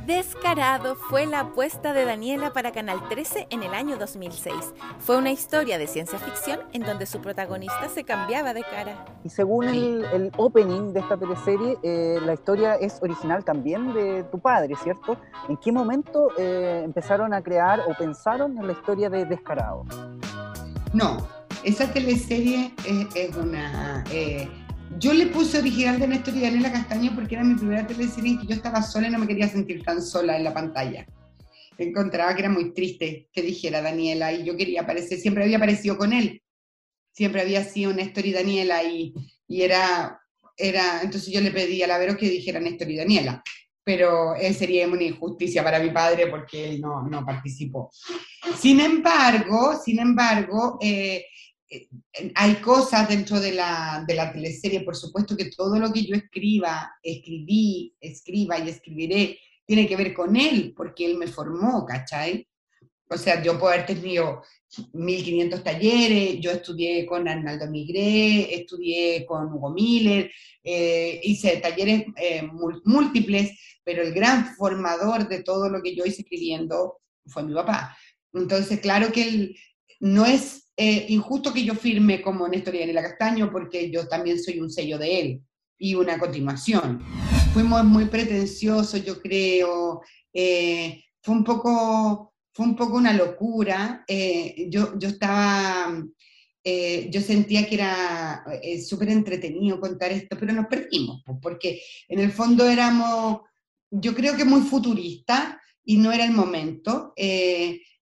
Descarado fue la apuesta de Daniela para Canal 13 en el año 2006. Fue una historia de ciencia ficción en donde su protagonista se cambiaba de cara. Y según el, opening de esta teleserie, eh, la historia es original también de tu padre, ¿cierto? ¿En qué momento eh, empezaron a crear o pensaron en la historia de Descarado? No, esa teleserie es, una... Eh, yo le puse original de Néstor y Daniela Castaño porque era mi primera teleserie y yo estaba sola y no me quería sentir tan sola en la pantalla. Encontraba que era muy triste que dijera Daniela y yo quería aparecer, siempre había aparecido con él, siempre había sido Néstor y Daniela y, y era, era, entonces yo le pedí a la Vero que dijera Néstor y Daniela, pero sería una injusticia para mi padre porque él no, no participó. Sin embargo, sin embargo, eh, eh, hay cosas dentro de la, de la teleserie, por supuesto que todo lo que yo escriba, escribí, escriba y escribiré, tiene que ver con él, porque él me formó, ¿cachai? O sea, yo puedo haber tenido 1500 talleres, yo estudié con Arnaldo Migré, estudié con Hugo Miller, eh, hice talleres eh, múltiples, pero el gran formador de todo lo que yo hice escribiendo fue mi papá. Entonces, claro que él no es eh, injusto que yo firme como Néstor y Daniela Castaño porque yo también soy un sello de él y una continuación. Fuimos muy pretenciosos, yo creo. Eh, fue, un poco, fue un poco una locura. Eh, yo, yo estaba... yo sentía que era súper entretenido contar esto, pero nos perdimos, porque en el fondo éramos, yo creo que muy futuristas y no era el momento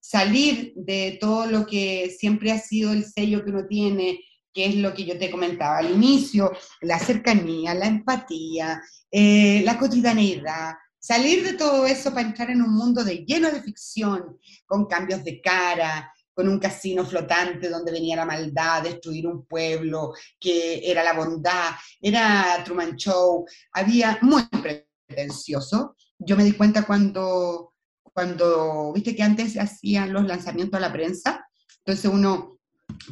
salir de todo lo que siempre ha sido el sello que uno tiene, que es lo que yo te comentaba al inicio, la cercanía, la empatía, eh, la cotidianeidad, salir de todo eso para entrar en un mundo de, lleno de ficción, con cambios de cara, con un casino flotante donde venía la maldad, destruir un pueblo, que era la bondad, era Truman Show, había muy pretencioso. Yo me di cuenta cuando cuando, viste que antes se hacían los lanzamientos a la prensa, entonces uno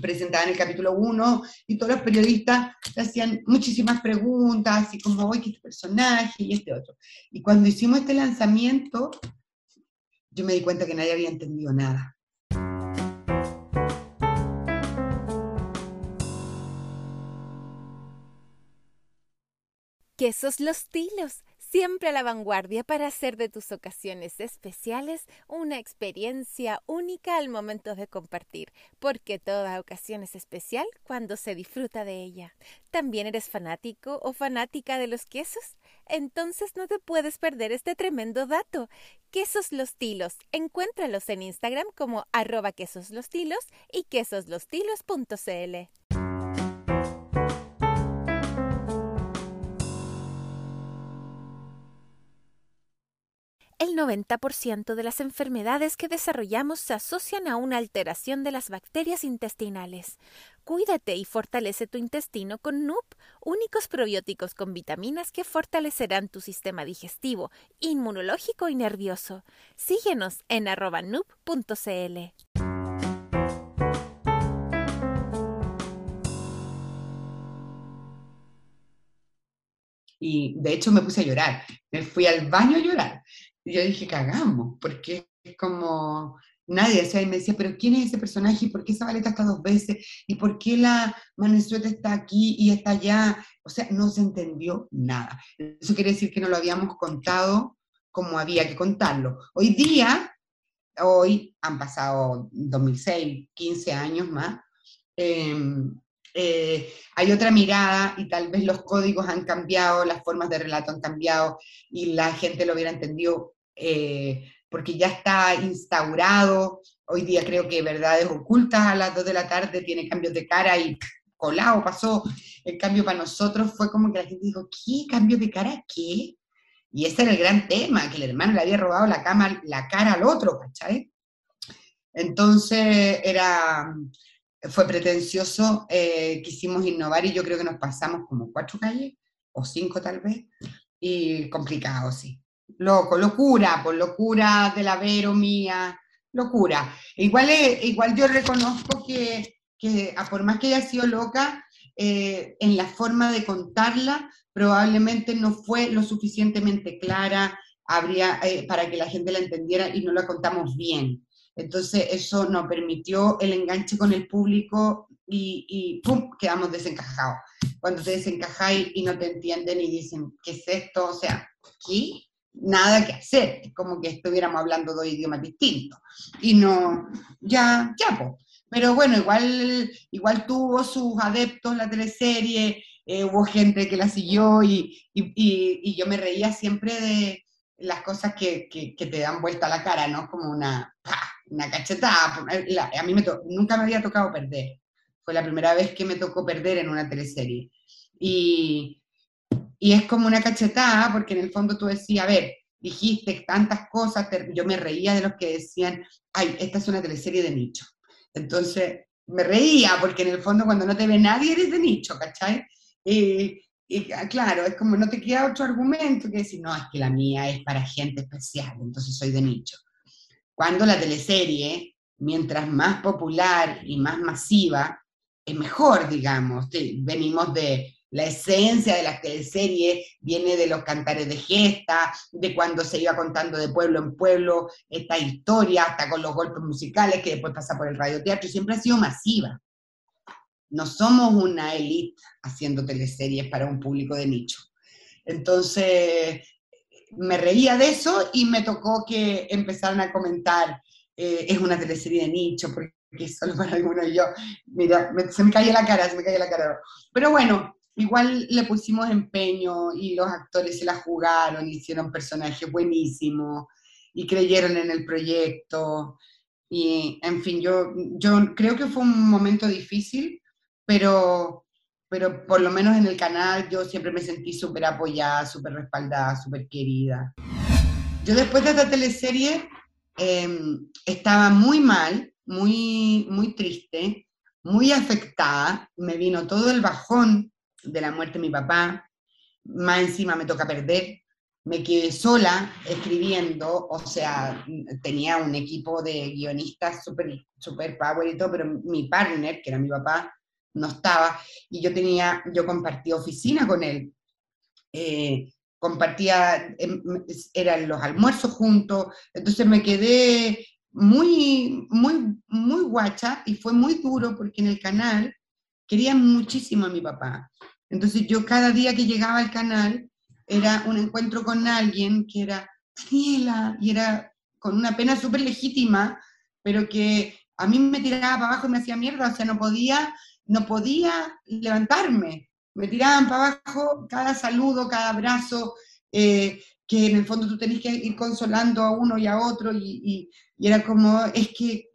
presentaba en el capítulo 1 y todos los periodistas hacían muchísimas preguntas, así como, oye, este personaje y este otro. Y cuando hicimos este lanzamiento, yo me di cuenta que nadie había entendido nada. Quesos los tilos siempre a la vanguardia para hacer de tus ocasiones especiales una experiencia única al momento de compartir, porque toda ocasión es especial cuando se disfruta de ella. ¿También eres fanático o fanática de los quesos? Entonces no te puedes perder este tremendo dato. Quesos Los Tilos. Encuéntralos en Instagram como arroba quesoslostilos y quesoslostilos.cl. El 90% de las enfermedades que desarrollamos se asocian a una alteración de las bacterias intestinales. Cuídate y fortalece tu intestino con NUP, únicos probióticos con vitaminas que fortalecerán tu sistema digestivo, inmunológico y nervioso. Síguenos en arroba nup.cl. Y de hecho me puse a llorar. Me fui al baño a llorar y yo dije, cagamos, porque es como nadie, o sea, y me decía, pero ¿quién es ese personaje? ¿Y por qué esa baleta está dos veces? ¿Y por qué la Manesueta está aquí y está allá? O sea, no se entendió nada. Eso quiere decir que no lo habíamos contado como había que contarlo. Hoy día, hoy han pasado 2006, 15 años más, em, eh, hay otra mirada y tal vez los códigos han cambiado, las formas de relato han cambiado y la gente lo hubiera entendido eh, porque ya está instaurado. Hoy día creo que Verdades Ocultas a las 2 de la tarde tiene cambios de cara y colado pasó. El cambio para nosotros fue como que la gente dijo, ¿qué cambio de cara? ¿Qué? Y ese era el gran tema, que el hermano le había robado la, cama, la cara al otro, ¿cachai? Entonces era, fue pretencioso, eh, quisimos innovar y yo creo que nos pasamos como cuatro calles, o cinco tal vez, y complicado, sí. Loco, locura, por locura de la Vero mía, locura. Igual, igual yo reconozco que, que, por más que haya sido loca, eh, en la forma de contarla, probablemente no fue lo suficientemente clara habría, eh, para que la gente la entendiera y no la contamos bien. Entonces eso nos permitió el enganche con el público y, y ¡pum! quedamos desencajados. Cuando te desencajáis y no te entienden y dicen, ¿qué es esto? O sea, ¿qué? Nada que hacer, es como que estuviéramos hablando dos idiomas distintos. Y no, ya, ya, pues. Pero bueno, igual, igual tuvo sus adeptos la teleserie, eh, hubo gente que la siguió y, y, yo me reía siempre de las cosas que, que, te dan vuelta a la cara, ¿no? Como una, una cachetada. A mí nunca me había tocado perder. Fue la primera vez que me tocó perder en una teleserie. Y, y es como una cachetada porque en el fondo tú decías, a ver, dijiste tantas cosas, yo me reía de los que decían, ay, esta es una teleserie de nicho. Entonces me reía porque en el fondo cuando no te ve nadie eres de nicho, ¿cachai? Y, y ah, claro, es como no te queda otro argumento que decir, no, es que la mía es para gente especial, entonces soy de nicho. Cuando la teleserie, mientras más popular y más masiva, es mejor, digamos. Venimos de la esencia de la teleserie, viene de los cantares de gesta, de cuando se iba contando de pueblo en pueblo esta historia, hasta con los golpes musicales que después pasa por el radioteatro, siempre ha sido masiva. No somos una élite haciendo teleseries para un público de nicho. Entonces, me reía de eso y me tocó que empezaran a comentar, eh, es una teleserie de nicho, porque solo para algunos y yo, mira, se me cae la cara, se me cae la cara. Pero bueno, igual le pusimos empeño y los actores se la jugaron, hicieron personajes buenísimos y creyeron en el proyecto. Y, en fin, yo, yo creo que fue un momento difícil, pero pero por lo menos en el canal yo siempre me sentí súper apoyada, súper respaldada, súper querida. Yo después de esta teleserie em, estaba muy mal, muy, muy triste, muy afectada, me vino todo el bajón de la muerte de mi papá, más encima me toca perder, me quedé sola escribiendo, o sea, tenía un equipo de guionistas súper super power y todo, pero mi partner, que era mi papá, no estaba, y yo tenía, yo compartía oficina con él, eh, compartía, em, eran los almuerzos juntos, entonces me quedé muy, muy, muy guacha y fue muy duro porque en el canal quería muchísimo a mi papá. Entonces yo cada día que llegaba al canal era un encuentro con alguien que era Daniela y era con una pena súper legítima, pero que a mí me tiraba para abajo y me hacía mierda, o sea, no podía no podía levantarme. Me tiraban para abajo cada saludo, cada abrazo, eh, que en el fondo tú tenés que ir consolando a uno y a otro, y, era como, es que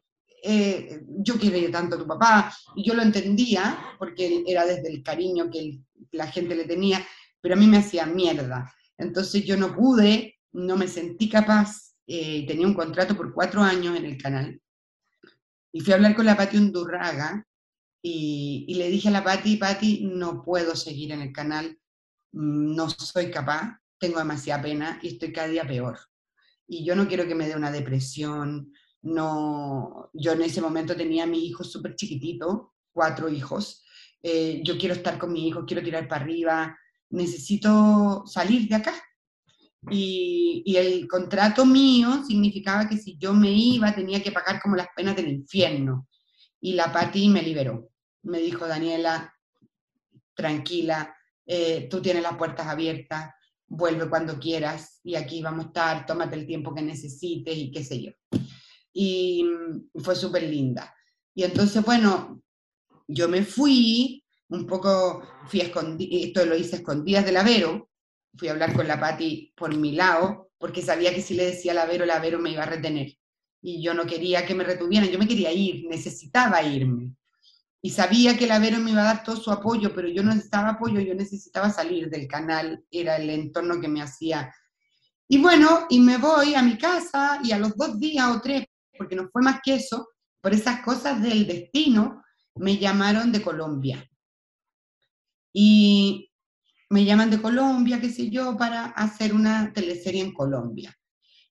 eh, yo quiero tanto a tu papá, y yo lo entendía, porque era desde el cariño que la gente le tenía, pero a mí me hacía mierda. Entonces yo no pude, no me sentí capaz, eh, tenía un contrato por cuatro años en el canal, y fui a hablar con la Pati Undurraga, y, le dije a la Patti, Patti, no puedo seguir en el canal, mm, no soy capaz, tengo demasiada pena y estoy cada día peor. Y yo no quiero que me dé una depresión, no, yo en ese momento tenía a mi hijo súper chiquitito, cuatro hijos, eh, yo quiero estar con mi hijo, quiero tirar para arriba, necesito salir de acá. Y, el contrato mío significaba que si yo me iba tenía que pagar como las penas del infierno. Y la Patti me liberó me dijo Daniela, tranquila, eh, tú tienes las puertas abiertas, vuelve cuando quieras y aquí vamos a estar, tómate el tiempo que necesites y qué sé yo. Y mm, fue súper linda. Y entonces, bueno, yo me fui un poco fui escondi esto lo hice escondidas de la Vero, fui a hablar con la Patti por mi lado, porque sabía que si le decía a la Vero, la Vero me iba a retener. Y yo no quería que me retuvieran, yo me quería ir, necesitaba irme. Y sabía que la Vero me iba a dar todo su apoyo, pero yo no necesitaba apoyo, yo necesitaba salir del canal, era el entorno que me hacía. Y bueno, y me voy a mi casa y a los dos días o tres, porque no fue más que eso, por esas cosas del destino, me llamaron de Colombia. Y me llaman de Colombia, qué sé yo, para hacer una teleserie en Colombia.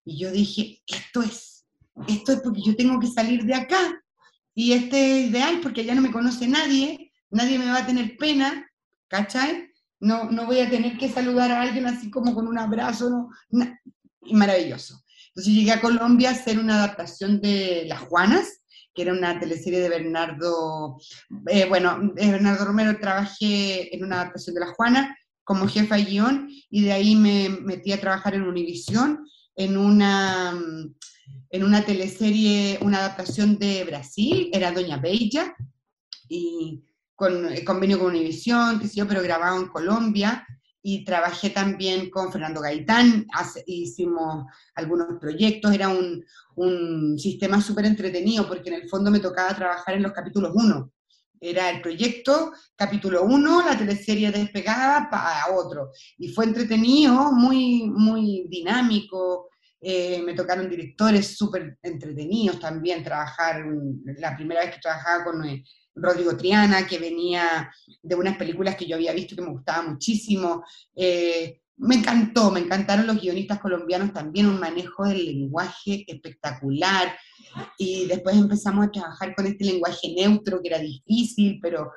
Y yo dije, esto es, esto es porque yo tengo que salir de acá. Y este es ideal porque ya no me conoce nadie, nadie me va a tener pena, ¿cachai? No, no voy a tener que saludar a alguien así como con un abrazo, y maravilloso. Entonces llegué a Colombia a hacer una adaptación de Las Juanas, que era una teleserie de Bernardo, eh, bueno, de Bernardo Romero, trabajé en una adaptación de La Juana como jefa de guion y de ahí me metí a trabajar en Univisión, en una, en una teleserie, una adaptación de Brasil, era Doña Bella, y con convenio con Univisión, que sé yo, pero grabado en Colombia, y trabajé también con Fernando Gaitán, hicimos algunos proyectos, era un, un sistema súper entretenido porque en el fondo me tocaba trabajar en los capítulos 1. Era el proyecto, capítulo 1, la teleserie despegada para otro. Y fue entretenido, muy, muy dinámico. Eh, me tocaron directores súper entretenidos también, trabajar, la primera vez que trabajaba con eh, Rodrigo Triana, que venía de unas películas que yo había visto que me gustaba muchísimo. Eh, me encantó, me encantaron los guionistas colombianos también, un manejo del lenguaje espectacular. Y después empezamos a trabajar con este lenguaje neutro que era difícil, pero,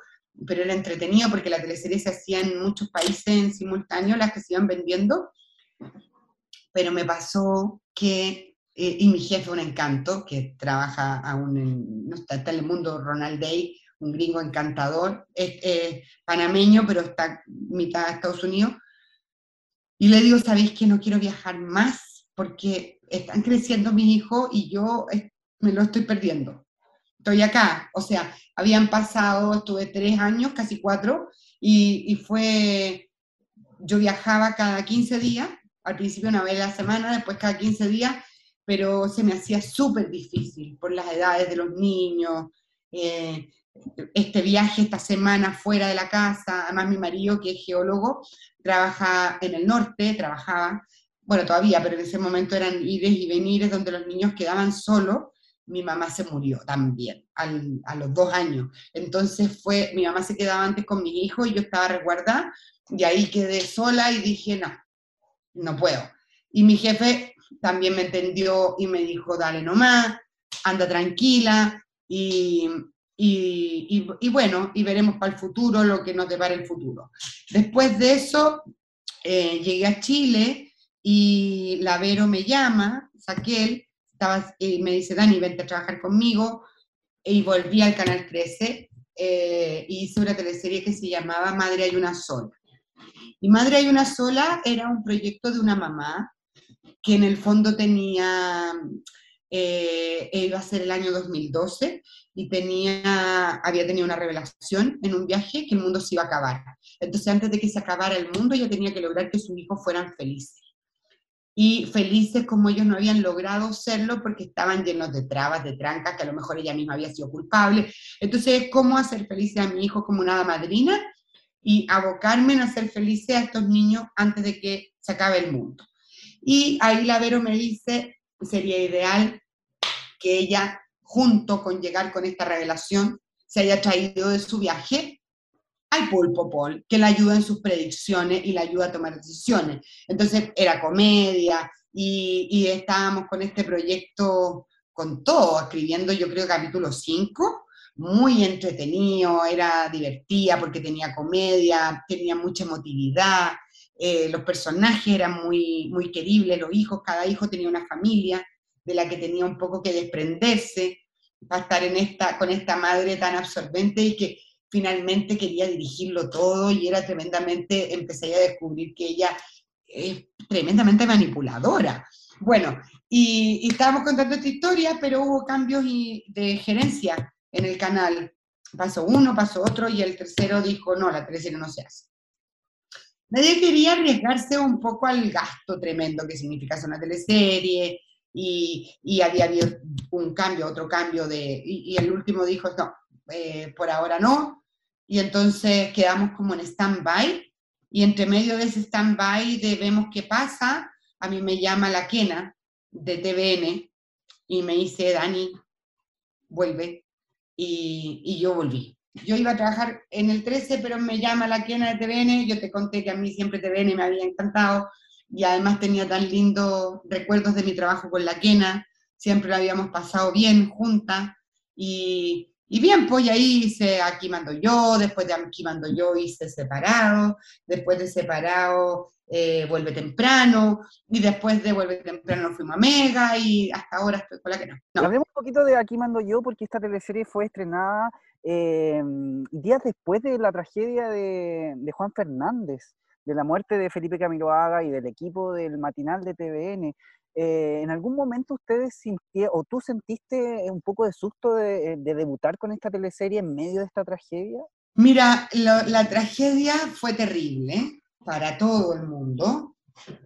pero era entretenido porque la teleserie se hacía en muchos países en simultáneo, las que se iban vendiendo. Pero me pasó que, eh, y mi jefe, un encanto, que trabaja aún en, no mundo, Ronald Day, un gringo encantador, es panameño, pero está mitad de Estados Unidos, y le digo, ¿sabéis que no quiero viajar más? Porque están creciendo mis hijos y yo me lo estoy perdiendo. Estoy acá, o sea, habían pasado, estuve tres años, casi cuatro, y, fue, yo viajaba cada 15 días, al principio una vez la semana, después cada 15 días, pero se me hacía súper difícil por las edades de los niños, eh, este viaje esta semana fuera de la casa, además mi marido, que es geólogo, trabaja en el norte, trabajaba, bueno, todavía, pero en ese momento eran ires y venires donde los niños quedaban solos. Mi mamá se murió también a los dos años. Entonces fue, mi mamá se quedaba antes con mi hijo y yo estaba resguardada y ahí quedé sola y dije, no, no puedo. Y mi jefe también me entendió y me dijo, dale nomás, anda tranquila. Y, y, bueno, y veremos para el futuro lo que nos depara el futuro. Después de eso, eh, llegué a Chile y la Vero me llama, Saquel, estaba, y me dice, Dani, vente a trabajar conmigo, y volví al Canal 13 eh, y hice una teleserie que se llamaba Madre hay una sola. Y Madre hay una sola era un proyecto de una mamá que en el fondo tenía, eh, iba a ser el año 2012, y tenía, había tenido una revelación en un viaje que el mundo se iba a acabar. Entonces, antes de que se acabara el mundo, ella tenía que lograr que sus hijos fueran felices. Y felices como ellos no habían logrado serlo porque estaban llenos de trabas, de trancas, que a lo mejor ella misma había sido culpable. Entonces, ¿cómo hacer felices a mi hijo como una madrina? Y abocarme en hacer felices a estos niños antes de que se acabe el mundo. Y ahí la Vero me dice, sería ideal que ella junto con llegar con esta revelación, se haya traído de su viaje al pulpo Paul, que le ayuda en sus predicciones y le ayuda a tomar decisiones. Entonces era comedia y, estábamos con este proyecto con todo, escribiendo yo creo capítulo 5, muy entretenido, era divertida porque tenía comedia, tenía mucha emotividad, eh, los personajes eran muy, muy queribles, los hijos, cada hijo tenía una familia de la que tenía un poco que desprenderse para estar en esta, con esta madre tan absorbente y que finalmente quería dirigirlo todo y era tremendamente, empecé a descubrir que ella es tremendamente manipuladora. Bueno, y, estábamos contando esta historia, pero hubo cambios de gerencia en el canal. pasó uno, pasó otro y el tercero dijo, no, la teleserie no se hace. Nadie quería arriesgarse un poco al gasto tremendo que significa hacer una teleserie y, y había habido un cambio, otro cambio de, y, el último dijo, no, eh, por ahora no, y entonces quedamos como en stand-by y entre medio de ese stand-by de vemos qué pasa, a mí me llama la Kena de TVN y me dice, Dani, vuelve. Y, y, yo volví. Yo iba a trabajar en el 13, pero me llama la Kena de TVN. Yo te conté que a mí siempre TVN me había encantado y además tenía tan lindos recuerdos de mi trabajo con la Kena. Siempre lo habíamos pasado bien juntas. Y, bien, pues ahí hice Aquí mando yo, después de Aquí mando yo hice Separado, después de Separado eh, Vuelve temprano, y después de Vuelve temprano fuimos a Mega, y hasta ahora estoy con la que no. Hablemos un poquito de Aquí mando yo, porque esta teleserie fue estrenada em, días después de la tragedia de, Juan Fernández, de la muerte de Felipe Camiroaga y del equipo del matinal de TVN. Eh, ¿En algún momento ustedes sintieron, o tú sentiste un poco de susto de, debutar con esta teleserie en medio de esta tragedia? Mira, la tragedia fue terrible para todo el mundo.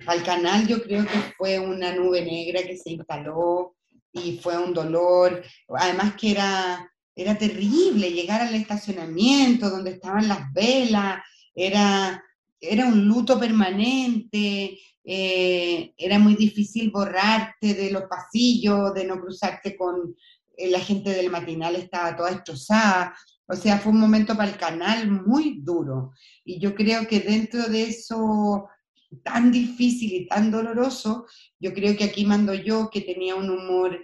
Al canal yo creo que fue una nube negra que se instaló y fue un dolor, además que era, era terrible llegar al estacionamiento donde estaban las velas, era, era un luto permanente, eh, era muy difícil borrarte de los pasillos, de no cruzarte con eh, la gente del matinal, estaba toda destrozada. O sea, fue un momento para el canal muy duro. Y yo creo que dentro de eso tan difícil y tan doloroso, yo creo que aquí mando yo, que tenía un humor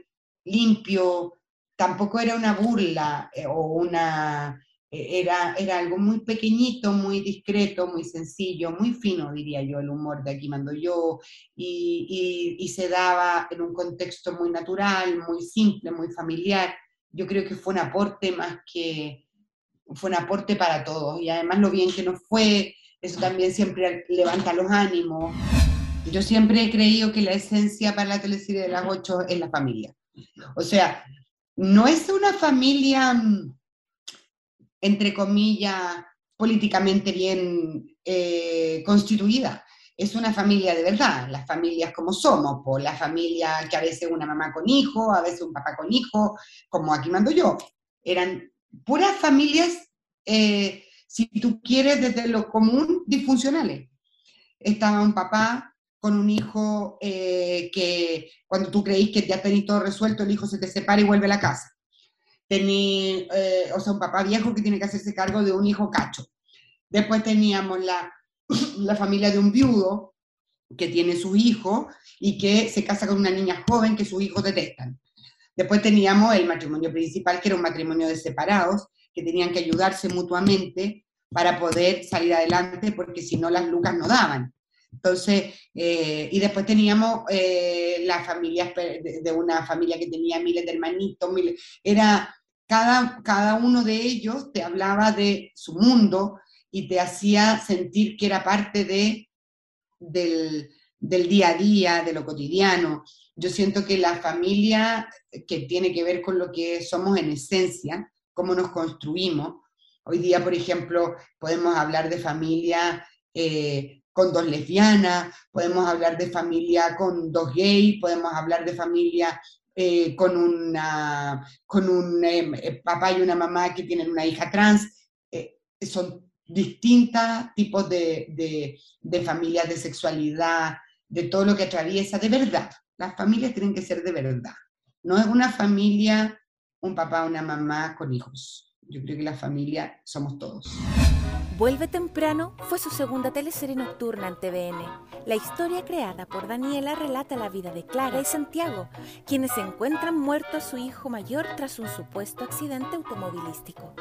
limpio, tampoco era una burla eh, o una era, era algo muy pequeñito, muy discreto, muy sencillo, muy fino, diría yo, el humor de aquí mando yo, y, y, se daba en un contexto muy natural, muy simple, muy familiar. Yo creo que fue un aporte más que, fue un aporte para todos, y además lo bien que nos fue, eso también siempre levanta los ánimos. Yo siempre he creído que la esencia para la teleserie de las ocho es la familia. O sea, no es una familia mm, entre comillas, políticamente bien eh, constituida. Es una familia de verdad, las familias como somos, por la familia que a veces una mamá con hijo, a veces un papá con hijo, como aquí mando yo. Eran puras familias, eh, si tú quieres, desde lo común, disfuncionales. Estaba un papá con un hijo eh, que cuando tú creís que ya tenéis todo resuelto, el hijo se te separa y vuelve a la casa tenía, eh, o sea, un papá viejo que tiene que hacerse cargo de un hijo cacho. Después teníamos la, la familia de un viudo que tiene su hijo y que se casa con una niña joven que sus hijos detestan. Después teníamos el matrimonio principal, que era un matrimonio de separados, que tenían que ayudarse mutuamente para poder salir adelante, porque si no las lucas no daban. Entonces, eh, y después teníamos eh, las familias de, una familia que tenía miles de hermanitos, miles, era cada, cada uno de ellos te hablaba de su mundo y te hacía sentir que era parte de, del, del día a día, de lo cotidiano. Yo siento que la familia, que tiene que ver con lo que somos en esencia, cómo nos construimos, Hoy día, por ejemplo, podemos hablar de familia eh, con dos lesbianas, podemos hablar de familia con dos gays, podemos hablar de familia eh, con, una, con un em, eh, papá y una mamá que tienen una hija trans. Eh, son distintos tipos de, de, de familias, de sexualidad, de todo lo que atraviesa, de verdad. Las familias tienen que ser de verdad. No es una familia, un papá, una mamá con hijos. Yo creo que la familia somos todos. Vuelve temprano fue su segunda teleserie nocturna en TVN. La historia creada por Daniela relata la vida de Clara y Santiago, quienes encuentran muerto a su hijo mayor tras un supuesto accidente automovilístico.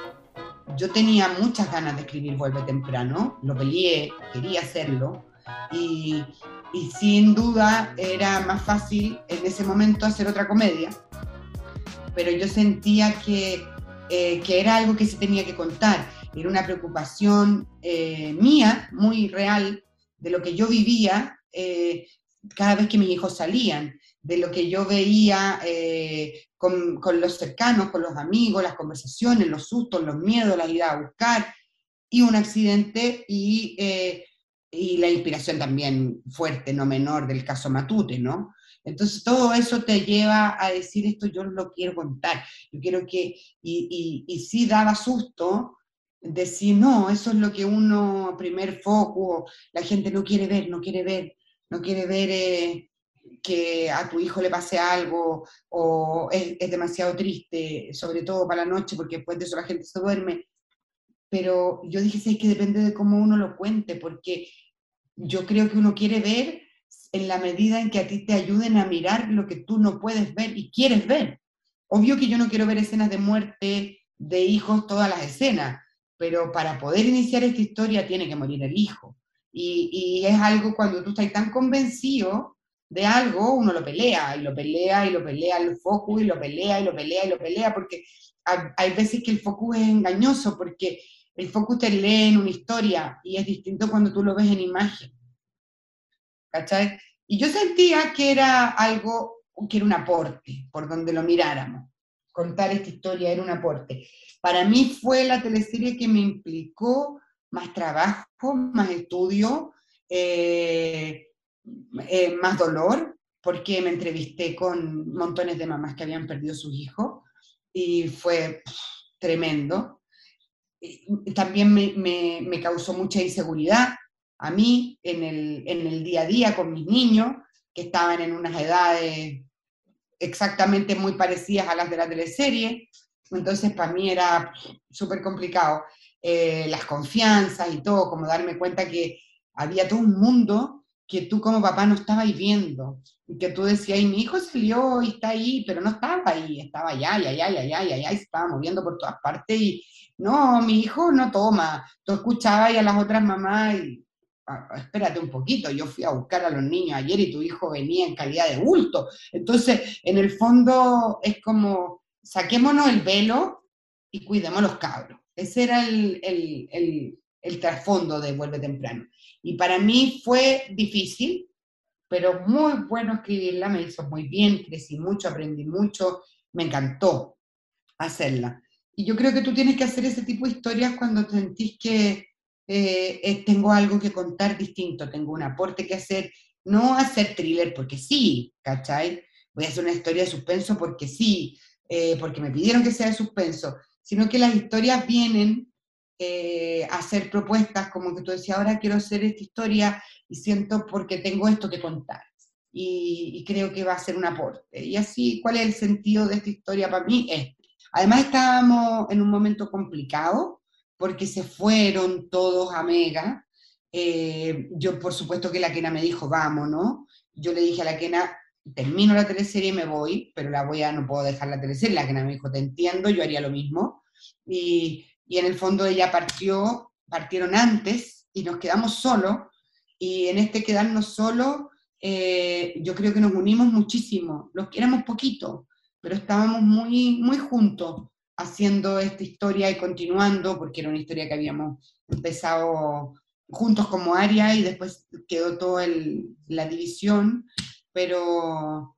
Yo tenía muchas ganas de escribir Vuelve temprano, lo peleé, quería hacerlo y, y sin duda era más fácil en ese momento hacer otra comedia, pero yo sentía que, eh, que era algo que se tenía que contar era una preocupación eh, mía, muy real, de lo que yo vivía eh, cada vez que mis hijos salían, de lo que yo veía eh, con, con, los cercanos, con los amigos, las conversaciones, los sustos, los miedos, la ida a buscar, y un accidente y, eh, y la inspiración también fuerte, no menor, del caso Matute, ¿no? Entonces todo eso te lleva a decir esto yo lo quiero contar, yo quiero que, y, y, y sí daba susto decir, no, eso es lo que uno, primer foco, la gente no quiere ver, no quiere ver, no quiere ver eh, que a tu hijo le pase algo o es, es, demasiado triste, sobre todo para la noche, porque después de eso la gente se duerme. Pero yo dije, sí, es que depende de cómo uno lo cuente, porque yo creo que uno quiere ver en la medida en que a ti te ayuden a mirar lo que tú no puedes ver y quieres ver. Obvio que yo no quiero ver escenas de muerte de hijos, todas las escenas, pero para poder iniciar esta historia tiene que morir el hijo. Y, y, es algo cuando tú estás tan convencido de algo, uno lo pelea, y lo pelea, y lo pelea el focus, y lo pelea, y lo pelea, y lo pelea, porque hay, veces que el focus es engañoso, porque el focus te lee en una historia, y es distinto cuando tú lo ves en imagen. ¿Cachai? Y yo sentía que era algo, que era un aporte, por donde lo miráramos. Contar esta historia era un aporte. Para mí fue la teleserie que me implicó más trabajo, más estudio, eh, eh, más dolor, porque me entrevisté con montones de mamás que habían perdido sus hijos y fue pff, tremendo. También me, me, me, causó mucha inseguridad a mí en el, en el día a día con mis niños, que estaban en unas edades exactamente muy parecidas a las de la teleserie. Entonces, para mí era súper complicado. Eh, las confianzas y todo, como darme cuenta que había todo un mundo que tú como papá no estabas viendo. Y que tú decías, y mi hijo salió y está ahí, pero no estaba ahí, estaba allá, y allá, y allá, y allá, y se estaba moviendo por todas partes. Y no, mi hijo no toma. Tú escuchabas y a las otras mamás, y espérate un poquito, yo fui a buscar a los niños ayer y tu hijo venía en calidad de bulto. Entonces, en el fondo es como, saquémonos el velo y cuidemos los cabros. Ese era el, el, el, el trasfondo de Vuelve Temprano. Y para mí fue difícil, pero muy bueno escribirla, me hizo muy bien, crecí mucho, aprendí mucho, me encantó hacerla. Y yo creo que tú tienes que hacer ese tipo de historias cuando sentís que, eh, tengo algo que contar distinto, tengo un aporte que hacer, no hacer thriller porque sí, ¿cachai? Voy a hacer una historia de suspenso porque sí, eh, porque me pidieron que sea de suspenso, sino que las historias vienen eh, a hacer propuestas como que tú decías, ahora quiero hacer esta historia y siento porque tengo esto que contar. Y, creo que va a ser un aporte. Y así, ¿cuál es el sentido de esta historia para mí? Además, estábamos en un momento complicado, porque se fueron todos a Mega. Eh, yo, por supuesto, que la Kena me dijo, vamos, ¿no? Yo le dije a la Kena, termino la teleserie y me voy, pero la voy a, no puedo dejar la teleserie. La Kena me dijo, te entiendo, yo haría lo mismo. Y, y en el fondo ella partió, partieron antes y nos quedamos solos. Y en este quedarnos solos, eh, yo creo que nos unimos muchísimo. Los que éramos poquitos, pero estábamos muy, muy juntos haciendo esta historia y continuando, porque era una historia que habíamos empezado juntos como área y después quedó toda la división, pero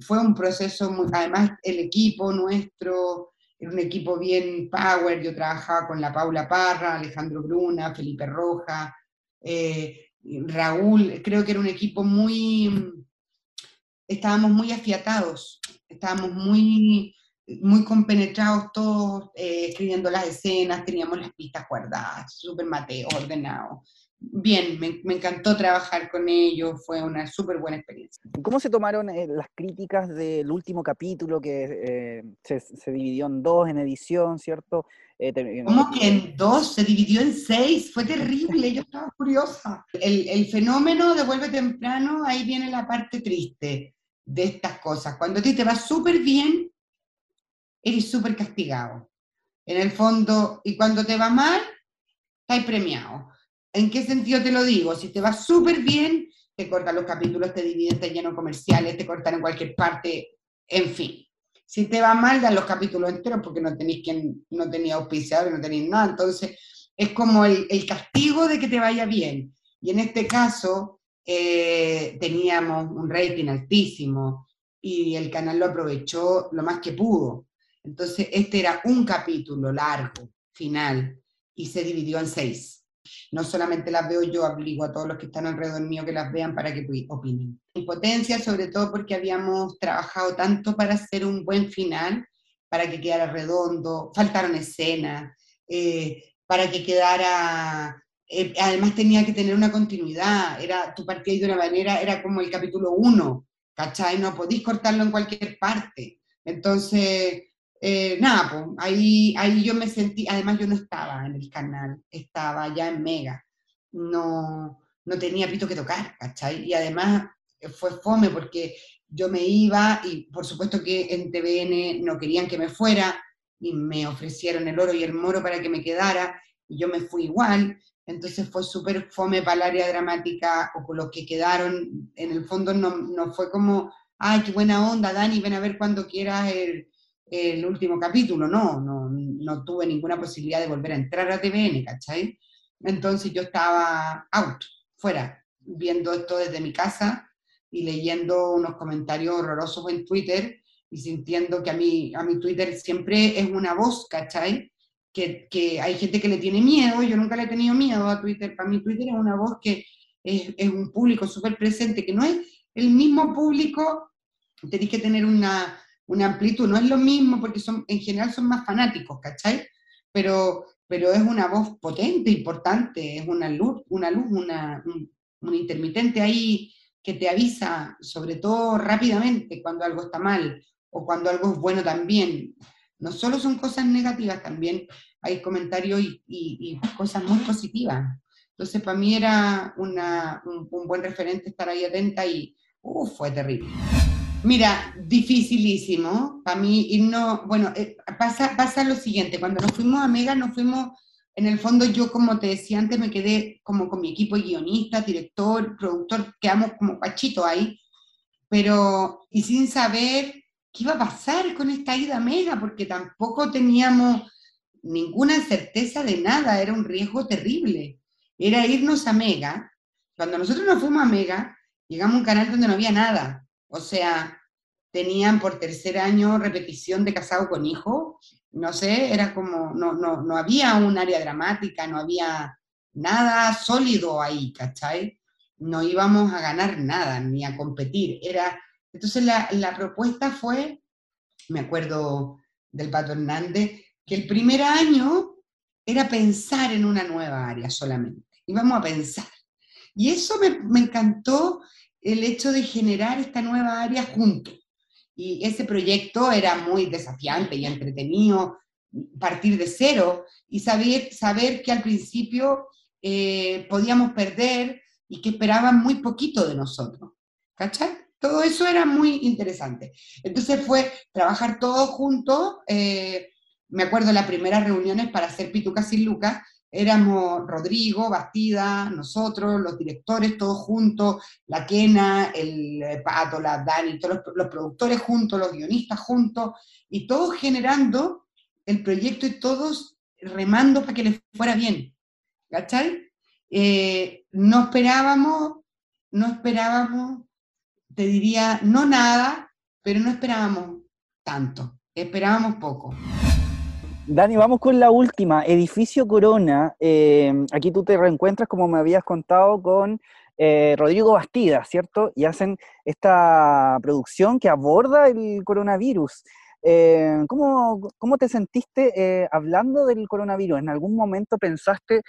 fue un proceso, muy, además el equipo nuestro era un equipo bien power, yo trabajaba con la Paula Parra, Alejandro Bruna, Felipe Roja, eh, Raúl, creo que era un equipo muy, estábamos muy afiatados, estábamos muy muy compenetrados todos, eh, escribiendo las escenas, teníamos las pistas guardadas, súper mateo, ordenado. Bien, me, me, encantó trabajar con ellos, fue una súper buena experiencia. ¿Cómo se tomaron eh, las críticas del último capítulo que eh, se, se, dividió en dos en edición, ¿cierto? Eh, ¿Cómo que en dos? Se dividió en seis, fue terrible, yo estaba curiosa. El, el fenómeno de Vuelve Temprano, ahí viene la parte triste de estas cosas. Cuando a ti te va súper bien, eres súper castigado. En el fondo, y cuando te va mal, estás premiado. ¿En qué sentido te lo digo? Si te va súper bien, te cortan los capítulos, te dividen, te llenan comerciales, te cortan en cualquier parte, en fin. Si te va mal, dan los capítulos enteros porque no tenéis quien, no tenía auspiciador, no tenéis nada. Entonces, es como el, castigo de que te vaya bien. Y en este caso, eh, teníamos un rating altísimo, y el canal lo aprovechó lo más que pudo. Entonces, este era un capítulo largo, final, y se dividió en seis. No solamente las veo yo, obligo a todos los que están alrededor mío que las vean para que opinen. Impotencia, sobre todo porque habíamos trabajado tanto para hacer un buen final, para que quedara redondo, faltaron escenas, eh, para que quedara... Eh, además tenía que tener una continuidad, era tu partida de una manera, era como el capítulo 1, ¿cachai? No podéis cortarlo en cualquier parte. Entonces, eh, nada, pues ahí, ahí yo me sentí, además yo no estaba en el canal, estaba ya en Mega, no, no tenía pito que tocar, ¿cachai? Y además fue fome porque yo me iba y por supuesto que en TVN no querían que me fuera y me ofrecieron el oro y el moro para que me quedara y yo me fui igual, entonces fue súper fome para el área dramática o con los que quedaron, en el fondo no, no fue como, ay, qué buena onda, Dani, ven a ver cuando quieras el el último capítulo, no, no, no tuve ninguna posibilidad de volver a entrar a TVN, ¿cachai? Entonces yo estaba out, fuera, viendo esto desde mi casa y leyendo unos comentarios horrorosos en Twitter y sintiendo que a mí, a mi Twitter siempre es una voz, ¿cachai? Que, que hay gente que le tiene miedo, yo nunca le he tenido miedo a Twitter, para mí Twitter es una voz que es, es un público súper presente, que no es el mismo público, tenéis que tener una, una amplitud, no es lo mismo porque son, en general son más fanáticos, ¿cachai? Pero, pero es una voz potente, importante, es una luz, una luz, una, un, intermitente ahí que te avisa, sobre todo rápidamente, cuando algo está mal o cuando algo es bueno también. No solo son cosas negativas, también hay comentarios y, cosas muy positivas. Entonces, para mí era una, un, un, buen referente estar ahí atenta y uh, fue terrible. Mira, dificilísimo. Para mí y no, bueno, eh, pasa, pasa lo siguiente, cuando nos fuimos a Mega, nos fuimos, en el fondo yo como te decía antes, me quedé como con mi equipo guionista, director, productor, quedamos como pachito ahí, pero y sin saber qué iba a pasar con esta ida a Mega, porque tampoco teníamos ninguna certeza de nada, era un riesgo terrible, era irnos a Mega, cuando nosotros nos fuimos a Mega, llegamos a un canal donde no había nada, o sea, tenían por tercer año repetición de casado con hijo, no sé, era como, no, no, no había un área dramática, no había nada sólido ahí, ¿cachai? No íbamos a ganar nada, ni a competir. Era, entonces la, la propuesta fue, me acuerdo del Pato Hernández, que el primer año era pensar en una nueva área solamente. Íbamos a pensar. Y eso me, me encantó el hecho de generar esta nueva área juntos. Y ese proyecto era muy desafiante y entretenido, partir de cero y saber, saber que al principio eh, podíamos perder y que esperaban muy poquito de nosotros. ¿Cachai? Todo eso era muy interesante. Entonces fue trabajar todos juntos. Eh, me acuerdo las primeras reuniones para hacer Pitucas sin Lucas, éramos Rodrigo, Bastida, nosotros, los directores, todos juntos, la Kena, el eh, Pato, la Dani, todos los, productores juntos, los guionistas juntos, y todos generando el proyecto y todos remando para que les fuera bien. ¿Cachai? Eh, no esperábamos, no esperábamos, te diría, no nada, pero no esperábamos tanto, esperábamos poco. Dani, vamos con la última. Edificio Corona. Eh, aquí tú te reencuentras, como me habías contado, con eh, Rodrigo Bastida, ¿cierto? Y hacen esta producción que aborda el coronavirus. Eh, ¿cómo, te sentiste hablando del coronavirus? ¿En algún momento pensaste,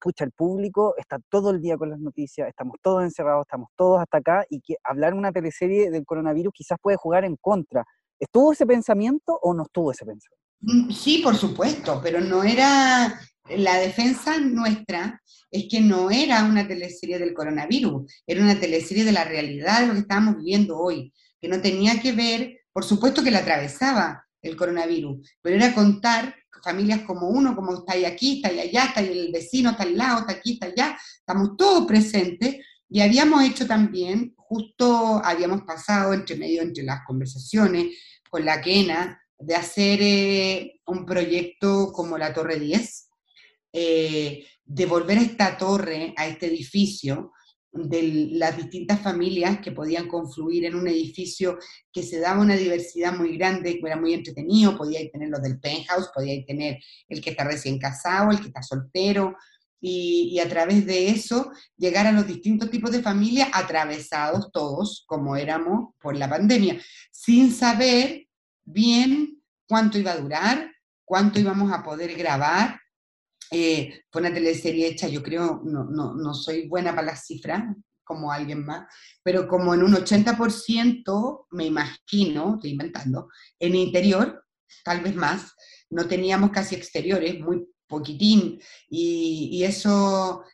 pucha, el público está todo el día con las noticias, estamos todos encerrados, estamos todos hasta acá, y que hablar una teleserie del coronavirus quizás puede jugar en contra? ¿Estuvo ese pensamiento o no estuvo ese pensamiento? Mm, sí, por supuesto, pero no era, la defensa nuestra es que no era una teleserie del coronavirus, era una teleserie de la realidad de lo que estábamos viviendo hoy, que no tenía que ver, por supuesto que la atravesaba el coronavirus, pero era contar familias como uno, como está ahí aquí, está ahí allá, está ahí el vecino, está al lado, está aquí, está allá, estamos todos presentes y habíamos hecho también, justo habíamos pasado entre medio, entre las conversaciones con la Quena, de hacer eh, un proyecto como la Torre 10, eh, de volver a esta torre, a este edificio, de las distintas familias que podían confluir en un edificio que se daba una diversidad muy grande, que era muy entretenido, podía tener los del penthouse, podía tener el que está recién casado, el que está soltero, y, a través de eso llegar a los distintos tipos de familias atravesados todos, como éramos por la pandemia, sin saber bien cuánto iba a durar, cuánto íbamos a poder grabar, eh, fue una teleserie hecha, yo creo, no, no, no soy buena para las cifras, como alguien más, pero como en un 80%, me imagino, estoy inventando, en interior, tal vez más, no teníamos casi exteriores, muy poquitín, y, y eso,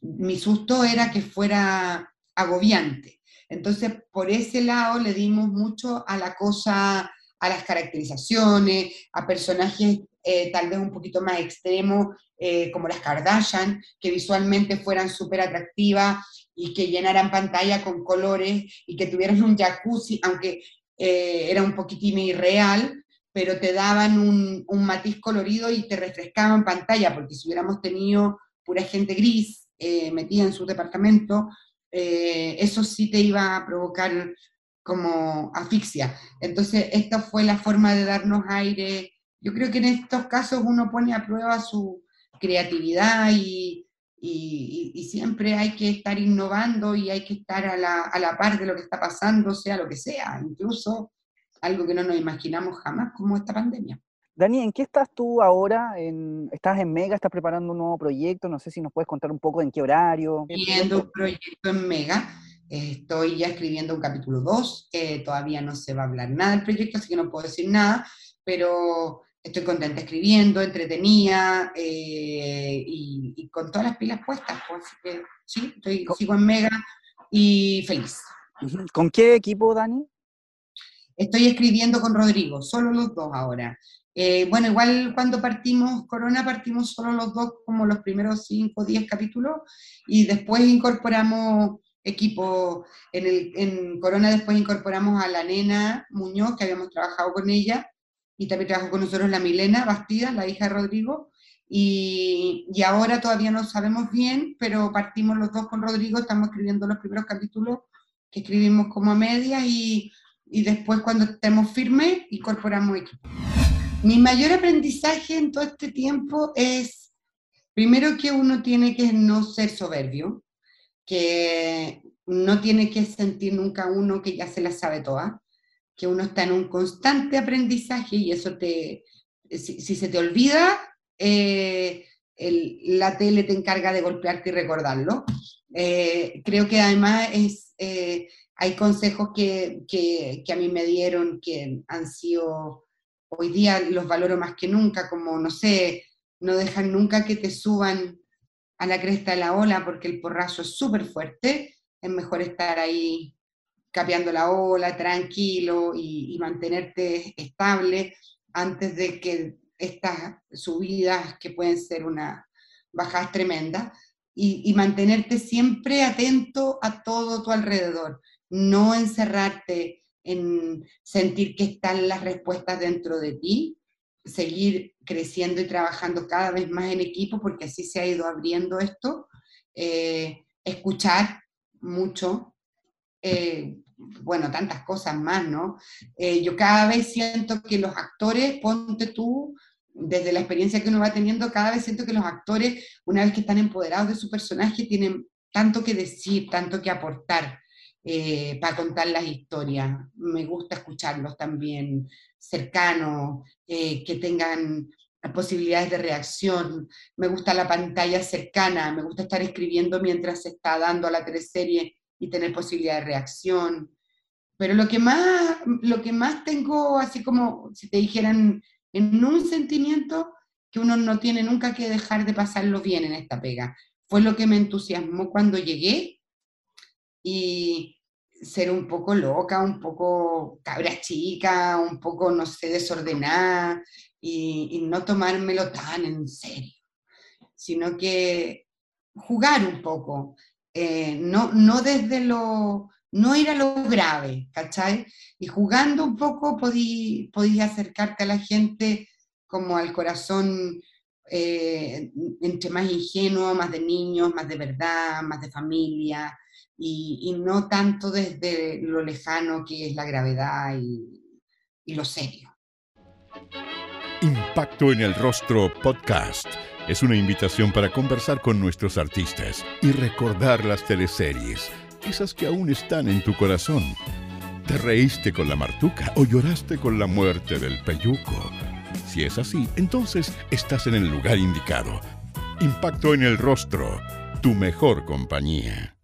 mi susto era que fuera agobiante. Entonces, por ese lado le dimos mucho a la cosa, a las caracterizaciones, a personajes eh, tal vez un poquito más extremos, eh, como las Kardashian, que visualmente fueran súper atractivas y que llenaran pantalla con colores y que tuvieran un jacuzzi, aunque eh, era un poquitín irreal, pero te daban un, un, matiz colorido y te refrescaban pantalla, porque si hubiéramos tenido pura gente gris metida en su departamento, eso sí te iba a provocar como asfixia. Entonces, esta fue la forma de darnos aire yo creo que en estos casos uno pone a prueba su creatividad y, siempre hay que estar innovando y hay que estar a la, a la, par de lo que está pasando, sea lo que sea, incluso algo que no nos imaginamos jamás como esta pandemia. Dani, ¿en qué estás tú ahora? ¿Estás en Mega? ¿Estás preparando un nuevo proyecto? No sé si nos puedes contar un poco en qué horario. Viendo un proyecto en Mega. Estoy ya escribiendo un capítulo 2. todavía no se va a hablar nada del proyecto, así que no puedo decir nada. Pero estoy contenta escribiendo, entretenida eh, y, con todas las pilas puestas. Pues, así que sí, estoy, sigo en Mega y feliz. ¿Con qué equipo, Dani? Estoy escribiendo con Rodrigo, solo los dos ahora. Eh, bueno, igual cuando partimos Corona, partimos solo los dos como los primeros 5 o 10 capítulos y después incorporamos equipo, en, el, en Corona después incorporamos a la nena Muñoz, que habíamos trabajado con ella, y también trabajó con nosotros la Milena Bastida, la hija de Rodrigo, y, y, ahora todavía no sabemos bien, pero partimos los dos con Rodrigo, estamos escribiendo los primeros capítulos que escribimos como a media y, y después cuando estemos firmes incorporamos equipo. Mi mayor aprendizaje en todo este tiempo es, primero que uno tiene que no ser soberbio, que no tiene que sentir nunca uno que ya se la sabe toda, que uno está en un constante aprendizaje y eso te, si, se te olvida, eh, la tele te encarga de golpearte y recordarlo. Eh, creo que además es, eh, hay consejos que, que, que, a mí me dieron que han sido, hoy día los valoro más que nunca, como, no sé, no dejan nunca que te suban a la cresta de la ola porque el porrazo es súper fuerte, es mejor estar ahí capeando la ola, tranquilo y, mantenerte estable antes de que estas subidas que pueden ser una bajadas tremendas y, mantenerte siempre atento a todo tu alrededor, no encerrarte en sentir que están las respuestas dentro de ti, seguir creciendo y trabajando cada vez más en equipo porque así se ha ido abriendo esto, eh, escuchar mucho, eh, bueno, tantas cosas más, ¿no? Eh, yo cada vez siento que los actores, ponte tú, desde la experiencia que uno va teniendo, cada vez siento que los actores, una vez que están empoderados de su personaje, tienen tanto que decir, tanto que aportar eh, para contar las historias. Me gusta escucharlos también cercanos, que tengan posibilidades de reacción, me gusta la pantalla cercana, me gusta estar escribiendo mientras se está dando a la teleserie y tener posibilidad de reacción. Pero lo que más, lo que más tengo, así como si te dijeran, en un sentimiento que uno no tiene nunca que dejar de pasarlo bien en esta pega. Fue lo que me entusiasmó cuando llegué y ser un poco loca, un poco cabra chica, un poco, no sé, desordenada y, no tomármelo tan en serio, sino que jugar un poco, eh, no, no desde lo, no ir a lo grave, ¿cachai? Y jugando un poco podías acercarte a la gente como al corazón eh, entre más ingenuo, más de niños, más de verdad, más de familia, y, no tanto desde lo lejano que es la gravedad y, y lo serio. Impacto en el Rostro Podcast es una invitación para conversar con nuestros artistas y recordar las teleseries, esas que aún están en tu corazón. ¿Te reíste con la martuca o lloraste con la muerte del peyuco? Si es así, entonces estás en el lugar indicado. Impacto en el Rostro, tu mejor compañía.